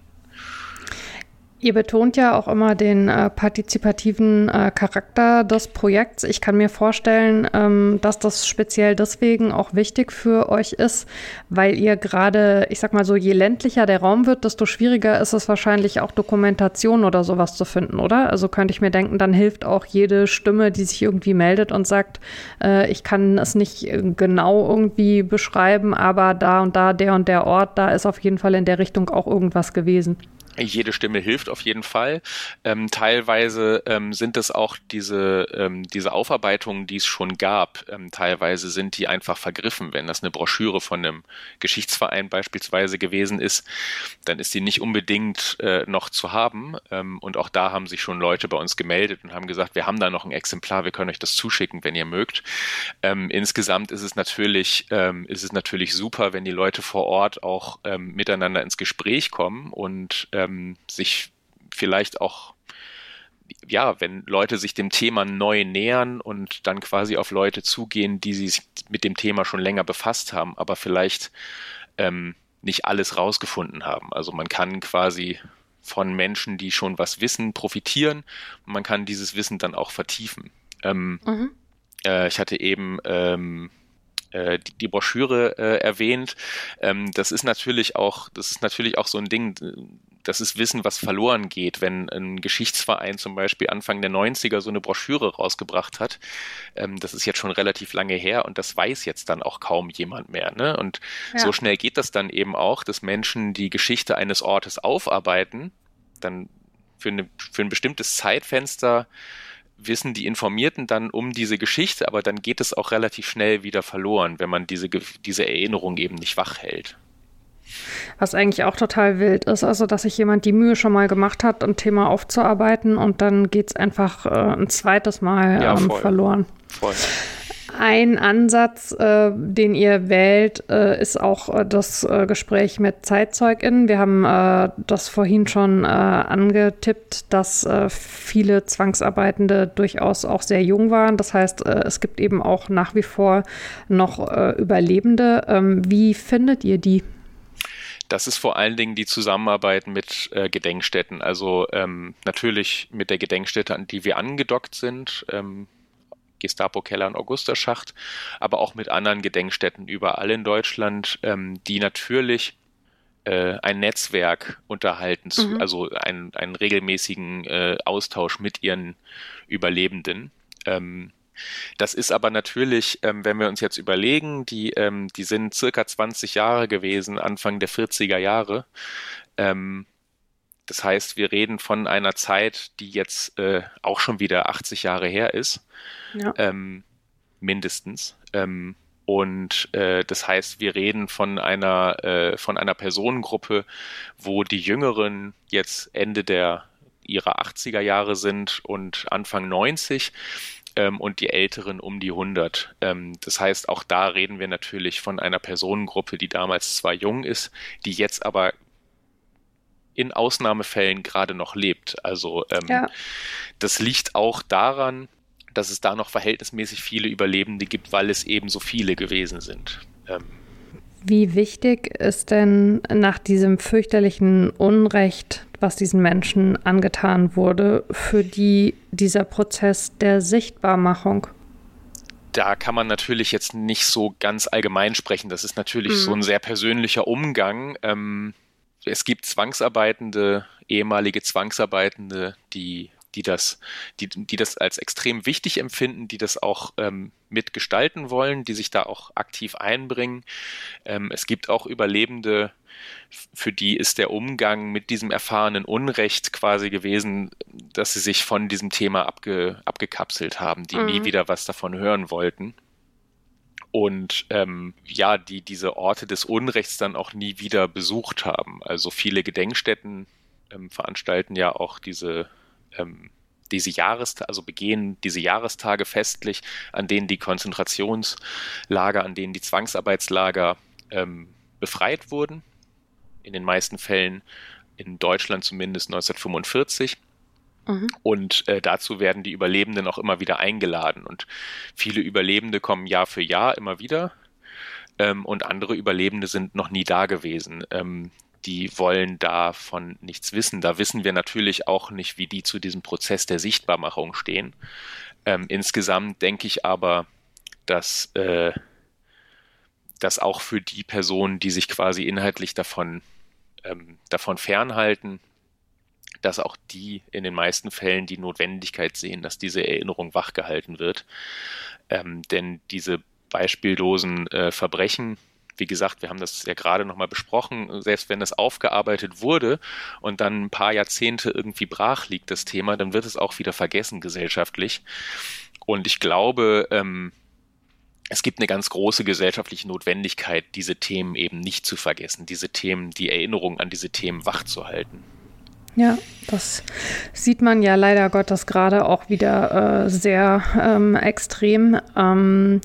Ihr betont ja auch immer den äh, partizipativen äh, Charakter des Projekts. Ich kann mir vorstellen, ähm, dass das speziell deswegen auch wichtig für euch ist, weil ihr gerade, ich sag mal so, je ländlicher der Raum wird, desto schwieriger ist es wahrscheinlich auch Dokumentation oder sowas zu finden, oder? Also könnte ich mir denken, dann hilft auch jede Stimme, die sich irgendwie meldet und sagt, äh, ich kann es nicht äh, genau irgendwie beschreiben, aber da und da, der und der Ort, da ist auf jeden Fall in der Richtung auch irgendwas gewesen. Jede Stimme hilft auf jeden Fall. Ähm, teilweise ähm, sind es auch diese, ähm, diese Aufarbeitungen, die es schon gab. Ähm, teilweise sind die einfach vergriffen. Wenn das eine Broschüre von einem Geschichtsverein beispielsweise gewesen ist, dann ist die nicht unbedingt äh, noch zu haben. Ähm, und auch da haben sich schon Leute bei uns gemeldet und haben gesagt, wir haben da noch ein Exemplar, wir können euch das zuschicken, wenn ihr mögt. Ähm, insgesamt ist es natürlich, ist es natürlich super, wenn die Leute vor Ort auch miteinander ins Gespräch kommen und ähm, sich vielleicht auch ja, wenn Leute sich dem Thema neu nähern und dann quasi auf Leute zugehen, die sich mit dem Thema schon länger befasst haben, aber vielleicht ähm, nicht alles rausgefunden haben. Also man kann quasi von Menschen, die schon was wissen, profitieren und man kann dieses Wissen dann auch vertiefen. Ähm, mhm. äh, ich hatte eben ähm, äh, die, die Broschüre äh, erwähnt. Ähm, das ist natürlich auch, das ist natürlich auch so ein Ding, das ist Wissen, was verloren geht, wenn ein Geschichtsverein zum Beispiel Anfang der 90er so eine Broschüre rausgebracht hat. Ähm, das ist jetzt schon relativ lange her und das weiß jetzt dann auch kaum jemand mehr. Ne? Und ja. so schnell geht das dann eben auch, dass Menschen die Geschichte eines Ortes aufarbeiten, dann für, eine, für ein bestimmtes Zeitfenster wissen die Informierten dann um diese Geschichte, aber dann geht es auch relativ schnell wieder verloren, wenn man diese, diese Erinnerung eben nicht wach hält. Was eigentlich auch total wild ist, also dass sich jemand die Mühe schon mal gemacht hat, ein Thema aufzuarbeiten und dann geht es einfach äh, ein zweites Mal ja, ähm, verloren. Voll. Ein Ansatz, äh, den ihr wählt, äh, ist auch äh, das äh, Gespräch mit ZeitzeugInnen. Wir haben äh, das vorhin schon angetippt, dass viele Zwangsarbeitende durchaus auch sehr jung waren. Das heißt, es gibt eben auch nach wie vor noch Überlebende. Ähm, wie findet ihr die? Das ist vor allen Dingen die Zusammenarbeit mit äh, Gedenkstätten. Also ähm, natürlich mit der Gedenkstätte, an die wir angedockt sind, ähm, Gestapo-Keller und Augusterschacht, aber auch mit anderen Gedenkstätten überall in Deutschland, ähm, die natürlich äh, ein Netzwerk unterhalten, mhm. also einen, einen regelmäßigen äh, Austausch mit ihren Überlebenden. Ähm, das ist aber natürlich, ähm, wenn wir uns jetzt überlegen, die, ähm, die sind circa 20 Jahre gewesen, Anfang der 40er Jahre. Ähm, das heißt, wir reden von einer Zeit, die jetzt äh, auch schon wieder 80 Jahre her ist. Ja. Ähm, mindestens. Ähm, und äh, das heißt, wir reden von einer, äh, von einer Personengruppe, wo die Jüngeren jetzt Ende der ihrer 80er Jahre sind und Anfang 90 ähm, und die Älteren um die 100. Ähm, das heißt, auch da reden wir natürlich von einer Personengruppe, die damals zwar jung ist, die jetzt aber in Ausnahmefällen gerade noch lebt. Also ähm, ja. das liegt auch daran, dass es da noch verhältnismäßig viele Überlebende gibt, weil es eben so viele gewesen sind. Ähm, wie wichtig ist denn nach diesem fürchterlichen Unrecht, was diesen Menschen angetan wurde, für die dieser Prozess der Sichtbarmachung? Da kann man natürlich jetzt nicht so ganz allgemein sprechen. Das ist natürlich mhm. so ein sehr persönlicher Umgang. Ähm, es gibt Zwangsarbeitende, ehemalige Zwangsarbeitende, die die das, die, die das als extrem wichtig empfinden, die das auch ähm, mitgestalten wollen, die sich da auch aktiv einbringen. Ähm, es gibt auch Überlebende, für die ist der Umgang mit diesem erfahrenen Unrecht quasi gewesen, dass sie sich von diesem Thema abge, abgekapselt haben, die mhm. nie wieder was davon hören wollten. Und ähm, ja, die diese Orte des Unrechts dann auch nie wieder besucht haben. Also viele Gedenkstätten ähm, veranstalten ja auch diese ähm, diese Jahrestage, also begehen diese Jahrestage festlich, an denen die Konzentrationslager, an denen die Zwangsarbeitslager ähm, befreit wurden. In den meisten Fällen in Deutschland zumindest 1945. Mhm. Und äh, dazu werden die Überlebenden auch immer wieder eingeladen. Und viele Überlebende kommen Jahr für Jahr immer wieder. Ähm, und andere Überlebende sind noch nie da gewesen. Ähm, die wollen davon nichts wissen. Da wissen wir natürlich auch nicht, wie die zu diesem Prozess der Sichtbarmachung stehen. Ähm, insgesamt denke ich aber, dass, äh, dass auch für die Personen, die sich quasi inhaltlich davon, ähm, davon fernhalten, dass auch die in den meisten Fällen die Notwendigkeit sehen, dass diese Erinnerung wachgehalten wird. Ähm, denn diese beispiellosen äh, Verbrechen, wie gesagt, wir haben das ja gerade nochmal besprochen, selbst wenn es aufgearbeitet wurde und dann ein paar Jahrzehnte irgendwie brach liegt, das Thema, dann wird es auch wieder vergessen gesellschaftlich. Und ich glaube, ähm, es gibt eine ganz große gesellschaftliche Notwendigkeit, diese Themen eben nicht zu vergessen, diese Themen, die Erinnerung an diese Themen wachzuhalten. Ja, das sieht man ja leider Gottes gerade auch wieder äh, sehr ähm, extrem. Ähm,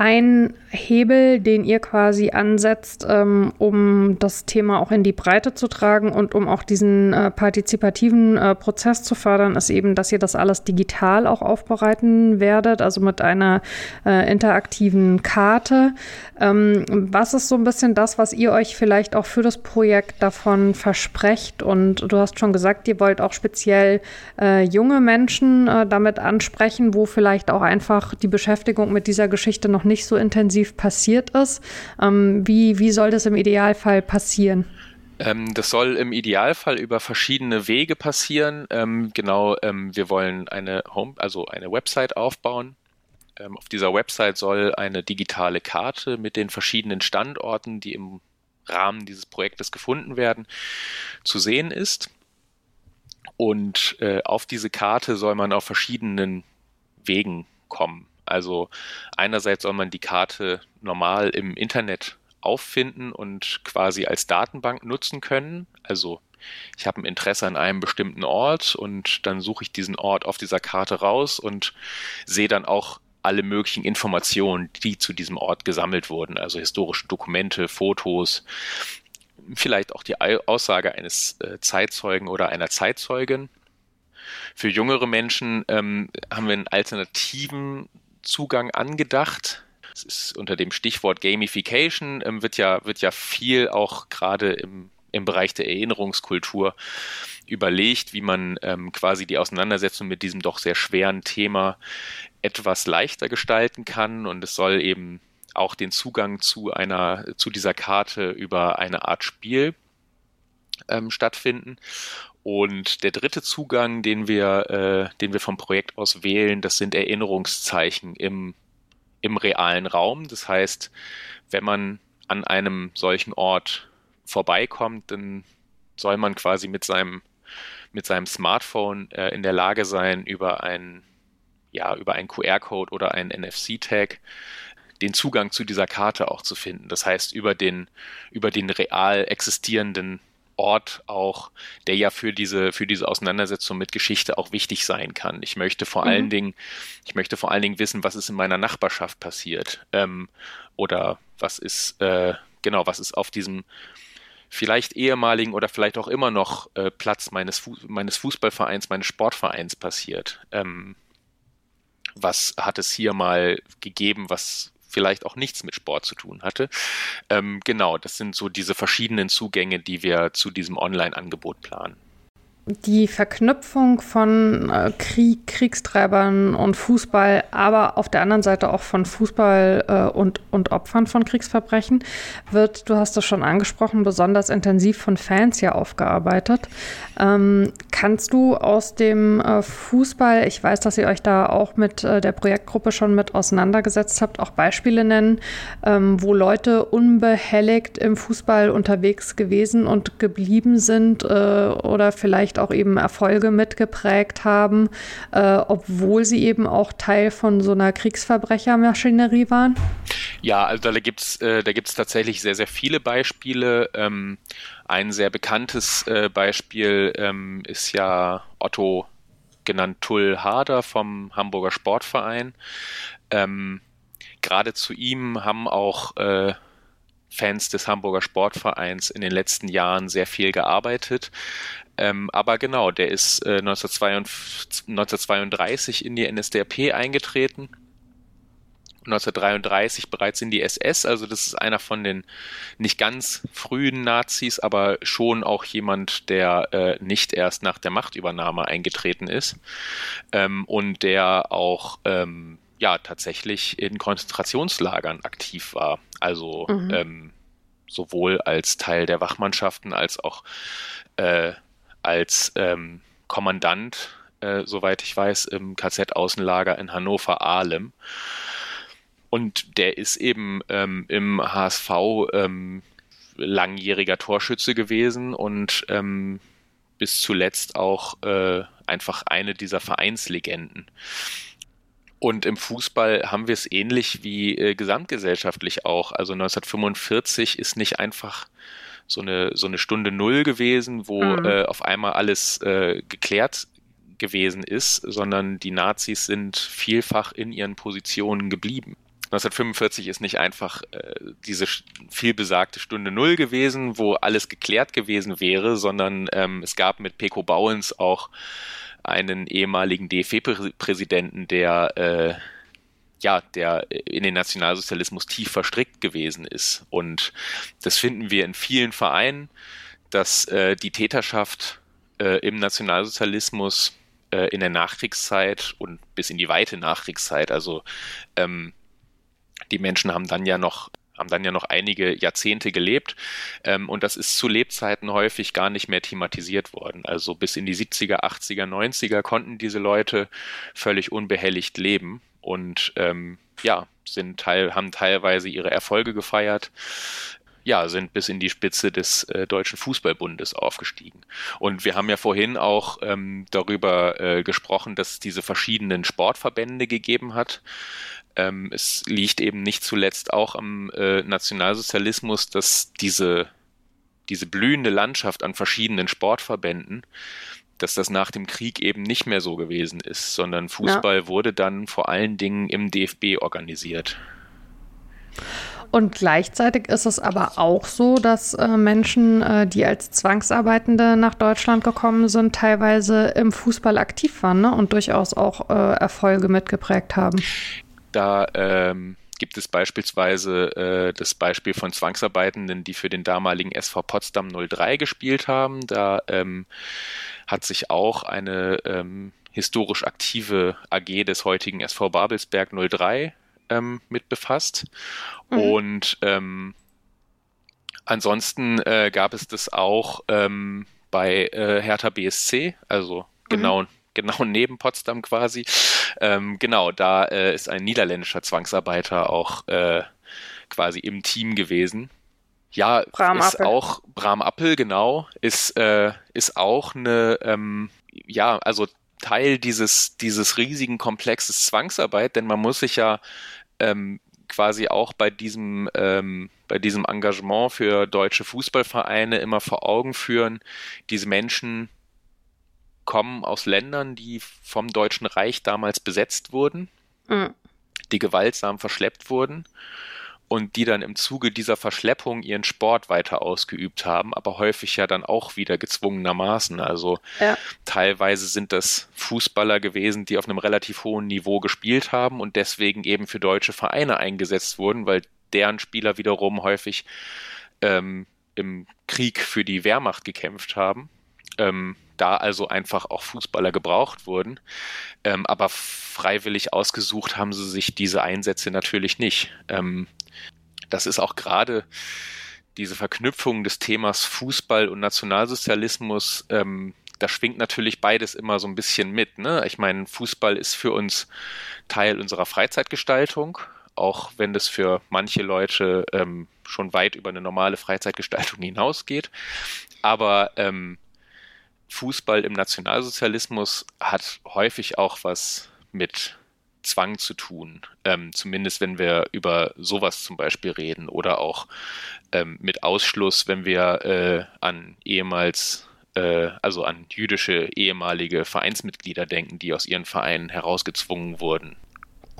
ein Hebel, den ihr quasi ansetzt, ähm, um das Thema auch in die Breite zu tragen und um auch diesen äh, partizipativen äh, Prozess zu fördern, ist eben, dass ihr das alles digital auch aufbereiten werdet, also mit einer äh, interaktiven Karte. Ähm, was ist so ein bisschen das, was ihr euch vielleicht auch für das Projekt davon versprecht? Und du hast schon gesagt, ihr wollt auch speziell äh, junge Menschen äh, damit ansprechen, wo vielleicht auch einfach die Beschäftigung mit dieser Geschichte noch nicht nicht so intensiv passiert ist. Ähm, wie, wie soll das im Idealfall passieren? Ähm, das soll im Idealfall über verschiedene Wege passieren. Ähm, genau, ähm, wir wollen eine Home, also eine Website aufbauen. Auf dieser Website soll eine digitale Karte mit den verschiedenen Standorten, die im Rahmen dieses Projektes gefunden werden, zu sehen ist. Und äh, auf diese Karte soll man auf verschiedenen Wegen kommen. Also einerseits soll man die Karte normal im Internet auffinden und quasi als Datenbank nutzen können. Also ich habe ein Interesse an einem bestimmten Ort und dann suche ich diesen Ort auf dieser Karte raus und sehe dann auch alle möglichen Informationen, die zu diesem Ort gesammelt wurden, also historische Dokumente, Fotos, vielleicht auch die Aussage eines äh, Zeitzeugen oder einer Zeitzeugin. Für jüngere Menschen ähm, haben wir einen alternativen Zugang angedacht. Es ist unter dem Stichwort Gamification ähm, wird ja, wird ja viel auch gerade im, im Bereich der Erinnerungskultur überlegt, wie man ähm, quasi die Auseinandersetzung mit diesem doch sehr schweren Thema etwas leichter gestalten kann. Und es soll eben auch den Zugang zu einer, zu dieser Karte über eine Art Spiel ähm, stattfinden. Und der dritte Zugang, den wir, äh, den wir vom Projekt aus wählen, das sind Erinnerungszeichen im im realen Raum. Das heißt, wenn man an einem solchen Ort vorbeikommt, dann soll man quasi mit seinem, mit seinem Smartphone äh, in der Lage sein, über ein, ja, einen QR-Code oder einen NFC-Tag den Zugang zu dieser Karte auch zu finden. Das heißt, über den, über den real existierenden Ort auch, der ja für diese, für diese Auseinandersetzung mit Geschichte auch wichtig sein kann. Ich möchte vor mhm. allen Dingen, ich möchte vor allen Dingen wissen, was ist in meiner Nachbarschaft passiert. Ähm, oder was ist, äh, genau, was ist auf diesem vielleicht ehemaligen oder vielleicht auch immer noch äh, Platz meines, Fu meines Fußballvereins, meines Sportvereins passiert. Ähm, was hat es hier mal gegeben, was vielleicht auch nichts mit Sport zu tun hatte. Ähm, genau, das sind so diese verschiedenen Zugänge, die wir zu diesem Online-Angebot planen die Verknüpfung von äh, Krieg, Kriegstreibern und Fußball, aber auf der anderen Seite auch von Fußball äh, und, und Opfern von Kriegsverbrechen wird, du hast es schon angesprochen, besonders intensiv von Fans ja aufgearbeitet. Ähm, kannst du aus dem äh, Fußball, ich weiß, dass ihr euch da auch mit der Projektgruppe schon mit auseinandergesetzt habt, auch Beispiele nennen, ähm, wo Leute unbehelligt im Fußball unterwegs gewesen und geblieben sind äh, oder vielleicht auch eben Erfolge mitgeprägt haben, äh, obwohl sie eben auch Teil von so einer Kriegsverbrechermaschinerie waren? Ja, also da gibt es äh, tatsächlich sehr, sehr viele Beispiele. Ähm, ein sehr bekanntes äh, Beispiel ähm, ist ja Otto genannt Tull Harder vom Hamburger Sportverein. Ähm, Gerade zu ihm haben auch äh, Fans des Hamburger Sportvereins in den letzten Jahren sehr viel gearbeitet. Ähm, aber genau, der ist äh, 1932, 1932 in die NSDAP eingetreten. 1933 bereits in die SS, also das ist einer von den nicht ganz frühen Nazis, aber schon auch jemand, der äh, nicht erst nach der Machtübernahme eingetreten ist ähm, und der auch ähm, ja tatsächlich in Konzentrationslagern aktiv war. Also mhm. ähm, sowohl als Teil der Wachmannschaften als auch äh, als ähm, Kommandant, äh, soweit ich weiß, im KZ-Außenlager in Hannover-Ahlem. Und der ist eben ähm, im HSV ähm, langjähriger Torschütze gewesen und ähm, bis zuletzt auch äh, einfach eine dieser Vereinslegenden. Und im Fußball haben wir es ähnlich wie äh, gesamtgesellschaftlich auch. Also 1945 ist nicht einfach so eine, so eine Stunde Null gewesen, wo mhm. äh, auf einmal alles äh, geklärt gewesen ist, sondern die Nazis sind vielfach in ihren Positionen geblieben. 1945 ist nicht einfach äh, diese vielbesagte Stunde Null gewesen, wo alles geklärt gewesen wäre, sondern ähm, es gab mit Peko Bauens auch einen ehemaligen DFB-Präsidenten, der äh, ja, der in den Nationalsozialismus tief verstrickt gewesen ist. Und das finden wir in vielen Vereinen, dass äh, die Täterschaft äh, im Nationalsozialismus äh, in der Nachkriegszeit und bis in die weite Nachkriegszeit, also ähm, die Menschen haben dann ja noch haben dann ja noch einige Jahrzehnte gelebt ähm, und das ist zu Lebzeiten häufig gar nicht mehr thematisiert worden. Also bis in die 70er, 80er, 90er konnten diese Leute völlig unbehelligt leben und ähm, ja, sind teil, haben teilweise ihre Erfolge gefeiert ja, sind bis in die Spitze des äh, Deutschen Fußballbundes aufgestiegen. Und wir haben ja vorhin auch ähm, darüber äh, gesprochen, dass es diese verschiedenen Sportverbände gegeben hat. Ähm, es liegt eben nicht zuletzt auch am äh, Nationalsozialismus, dass diese, diese blühende Landschaft an verschiedenen Sportverbänden, dass das nach dem Krieg eben nicht mehr so gewesen ist, sondern Fußball ja. wurde dann vor allen Dingen im DFB organisiert. Und gleichzeitig ist es aber auch so, dass äh, Menschen, äh, die als Zwangsarbeitende nach Deutschland gekommen sind, teilweise im Fußball aktiv waren ne? und durchaus auch äh, Erfolge mitgeprägt haben. Da ähm, gibt es beispielsweise äh, das Beispiel von Zwangsarbeitenden, die für den damaligen SV Potsdam 03 gespielt haben. Da ähm, hat sich auch eine ähm, historisch aktive AG des heutigen SV Babelsberg 03 ähm, mit befasst. Mhm. Und ähm, ansonsten äh, gab es das auch ähm, bei äh, Hertha BSC, also genau, mhm. genau neben Potsdam quasi. Ähm, genau, da äh, ist ein niederländischer Zwangsarbeiter auch äh, quasi im Team gewesen. Ja, Bram ist Appel. auch Bram Appel, genau, ist, äh, ist auch eine, ähm, ja, also Teil dieses, dieses riesigen Komplexes Zwangsarbeit, denn man muss sich ja ähm, quasi auch bei diesem, ähm, bei diesem Engagement für deutsche Fußballvereine immer vor Augen führen, diese Menschen kommen aus Ländern, die vom Deutschen Reich damals besetzt wurden, mhm. die gewaltsam verschleppt wurden und die dann im Zuge dieser Verschleppung ihren Sport weiter ausgeübt haben, aber häufig ja dann auch wieder gezwungenermaßen. Also ja. teilweise sind das Fußballer gewesen, die auf einem relativ hohen Niveau gespielt haben und deswegen eben für deutsche Vereine eingesetzt wurden, weil deren Spieler wiederum häufig ähm, im Krieg für die Wehrmacht gekämpft haben. Ähm, da also einfach auch Fußballer gebraucht wurden. Ähm, aber freiwillig ausgesucht haben sie sich diese Einsätze natürlich nicht. Ähm, das ist auch gerade diese Verknüpfung des Themas Fußball und Nationalsozialismus, ähm, da schwingt natürlich beides immer so ein bisschen mit. Ne? Ich meine, Fußball ist für uns Teil unserer Freizeitgestaltung, auch wenn das für manche Leute ähm, schon weit über eine normale Freizeitgestaltung hinausgeht. Aber ähm, Fußball im Nationalsozialismus hat häufig auch was mit Zwang zu tun. Ähm, zumindest wenn wir über sowas zum Beispiel reden oder auch ähm, mit Ausschluss, wenn wir äh, an ehemals, äh, also an jüdische ehemalige Vereinsmitglieder denken, die aus ihren Vereinen herausgezwungen wurden.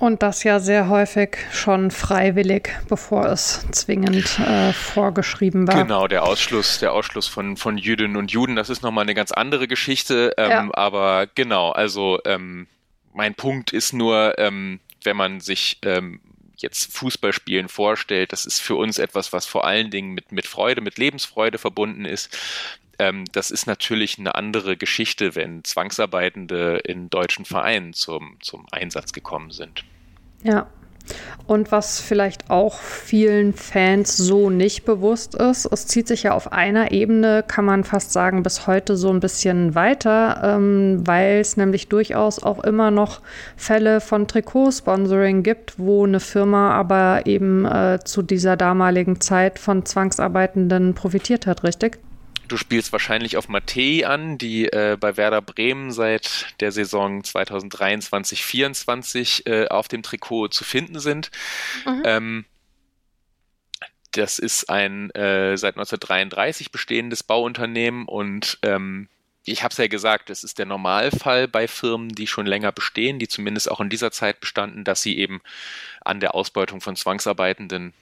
Und das ja sehr häufig schon freiwillig, bevor es zwingend äh, vorgeschrieben war. Genau, der Ausschluss, der Ausschluss von, von Jüdinnen und Juden, das ist nochmal eine ganz andere Geschichte. Ähm, ja. Aber genau, also ähm, mein Punkt ist nur, ähm, wenn man sich ähm, jetzt Fußballspielen vorstellt, das ist für uns etwas, was vor allen Dingen mit, mit Freude, mit Lebensfreude verbunden ist. Ähm, das ist natürlich eine andere Geschichte, wenn Zwangsarbeitende in deutschen Vereinen zum, zum Einsatz gekommen sind. Ja, und was vielleicht auch vielen Fans so nicht bewusst ist, es zieht sich ja auf einer Ebene, kann man fast sagen, bis heute so ein bisschen weiter, ähm, weil es nämlich durchaus auch immer noch Fälle von Trikotsponsoring gibt, wo eine Firma aber eben äh, zu dieser damaligen Zeit von Zwangsarbeitenden profitiert hat, richtig? Du spielst wahrscheinlich auf Matei an, die äh, bei Werder Bremen seit der Saison 2023-24 äh, auf dem Trikot zu finden sind. Mhm. Ähm, das ist ein äh, seit 1933 bestehendes Bauunternehmen und ähm, ich habe es ja gesagt, es ist der Normalfall bei Firmen, die schon länger bestehen, die zumindest auch in dieser Zeit bestanden, dass sie eben an der Ausbeutung von Zwangsarbeitenden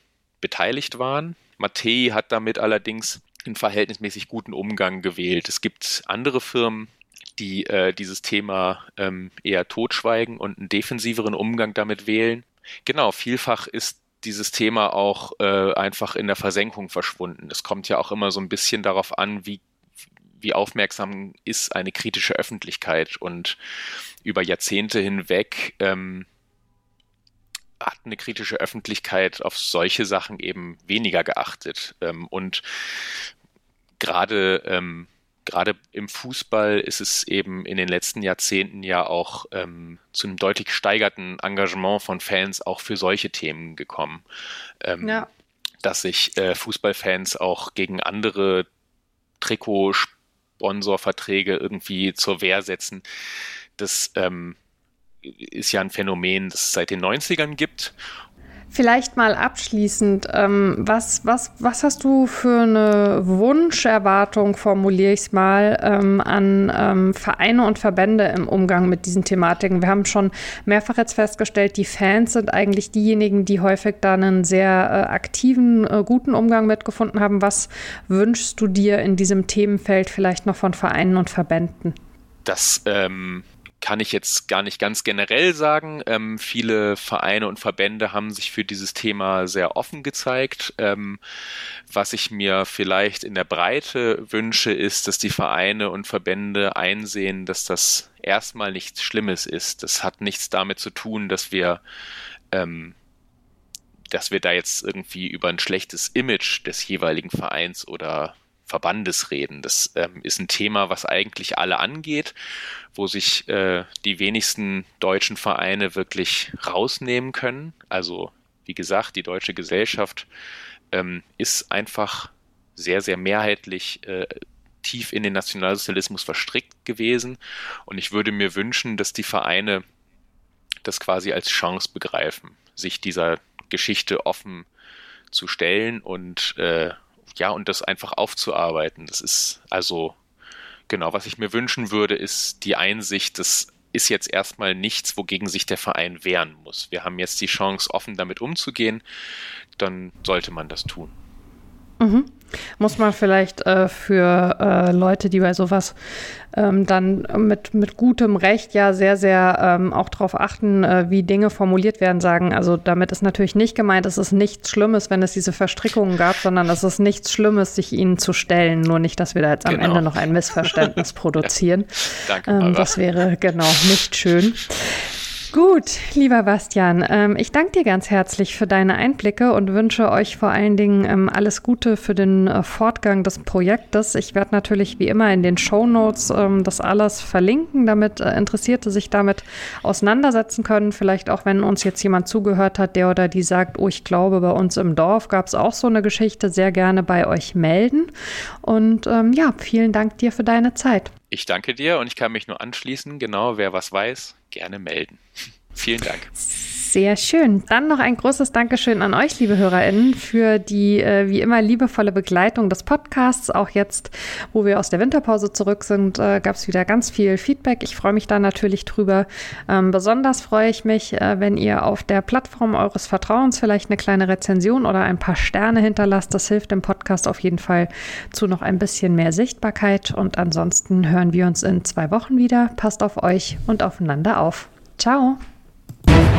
beteiligt waren. Matei hat damit allerdings einen verhältnismäßig guten Umgang gewählt. Es gibt andere Firmen, die äh, dieses Thema ähm, eher totschweigen und einen defensiveren Umgang damit wählen. Genau, vielfach ist dieses Thema auch äh, einfach in der Versenkung verschwunden. Es kommt ja auch immer so ein bisschen darauf an, wie, wie aufmerksam ist eine kritische Öffentlichkeit und über Jahrzehnte hinweg ähm, hat eine kritische Öffentlichkeit auf solche Sachen eben weniger geachtet. Ähm, und gerade ähm, gerade im Fußball ist es eben in den letzten Jahrzehnten ja auch ähm, zu einem deutlich gesteigerten Engagement von Fans auch für solche Themen gekommen. Ähm, ja. Dass sich äh, Fußballfans auch gegen andere Trikotsponsorverträge irgendwie zur Wehr setzen. Das ähm, ist ja ein Phänomen, das es seit den 90ern gibt Vielleicht mal abschließend, ähm, was, was, was hast du für eine Wunscherwartung, formuliere ich es mal, ähm, an ähm, Vereine und Verbände im Umgang mit diesen Thematiken? Wir haben schon mehrfach jetzt festgestellt, die Fans sind eigentlich diejenigen, die häufig da einen sehr äh, aktiven, äh, guten Umgang mitgefunden haben. Was wünschst du dir in diesem Themenfeld vielleicht noch von Vereinen und Verbänden? Das ähm, kann ich jetzt gar nicht ganz generell sagen. Ähm, viele Vereine und Verbände haben sich für dieses Thema sehr offen gezeigt. Ähm, was ich mir vielleicht in der Breite wünsche, ist, dass die Vereine und Verbände einsehen, dass das erstmal nichts Schlimmes ist. Das hat nichts damit zu tun, dass wir ähm, dass wir da jetzt irgendwie über ein schlechtes Image des jeweiligen Vereins oder Verbandes reden. Das ähm, ist ein Thema, was eigentlich alle angeht, wo sich äh, die wenigsten deutschen Vereine wirklich rausnehmen können. Also wie gesagt, die deutsche Gesellschaft ähm, ist einfach sehr, sehr mehrheitlich äh, tief in den Nationalsozialismus verstrickt gewesen. Und ich würde mir wünschen, dass die Vereine das quasi als Chance begreifen, sich dieser Geschichte offen zu stellen und äh, ja, und das einfach aufzuarbeiten. Das ist also genau, was ich mir wünschen würde, ist die Einsicht, das ist jetzt erstmal nichts, wogegen sich der Verein wehren muss. Wir haben jetzt die Chance, offen damit umzugehen, dann sollte man das tun. Mhm. Muss man vielleicht äh, für äh, Leute, die bei sowas ähm, dann mit, mit gutem Recht ja sehr, sehr ähm, auch darauf achten, äh, wie Dinge formuliert werden, sagen. Also damit ist natürlich nicht gemeint, es ist nichts Schlimmes, wenn es diese Verstrickungen gab, sondern es ist nichts Schlimmes, sich ihnen zu stellen. Nur nicht, dass wir da jetzt am genau. Ende noch ein Missverständnis produzieren. Danke. Ähm, das wäre genau nicht schön. Gut, lieber Bastian, ähm, ich danke dir ganz herzlich für deine Einblicke und wünsche euch vor allen Dingen ähm, alles Gute für den äh, Fortgang des Projektes. Ich werde natürlich wie immer in den Show Notes ähm, das alles verlinken, damit äh, Interessierte sich damit auseinandersetzen können. Vielleicht auch, wenn uns jetzt jemand zugehört hat, der oder die sagt, oh, ich glaube, bei uns im Dorf gab es auch so eine Geschichte, sehr gerne bei euch melden. Und ja, vielen Dank dir für deine Zeit. Ich danke dir und ich kann mich nur anschließen. Genau, wer was weiß, gerne melden. Vielen Dank. Sehr schön. Dann noch ein großes Dankeschön an euch, liebe HörerInnen, für die äh, wie immer liebevolle Begleitung des Podcasts. Auch jetzt, wo wir aus der Winterpause zurück sind, äh, gab es wieder ganz viel Feedback. Ich freue mich da natürlich drüber. Ähm, besonders freue ich mich, äh, wenn ihr auf der Plattform eures Vertrauens vielleicht eine kleine Rezension oder ein paar Sterne hinterlasst. Das hilft dem Podcast auf jeden Fall zu noch ein bisschen mehr Sichtbarkeit. Und ansonsten hören wir uns in zwei Wochen wieder. Passt auf euch und aufeinander auf. Ciao.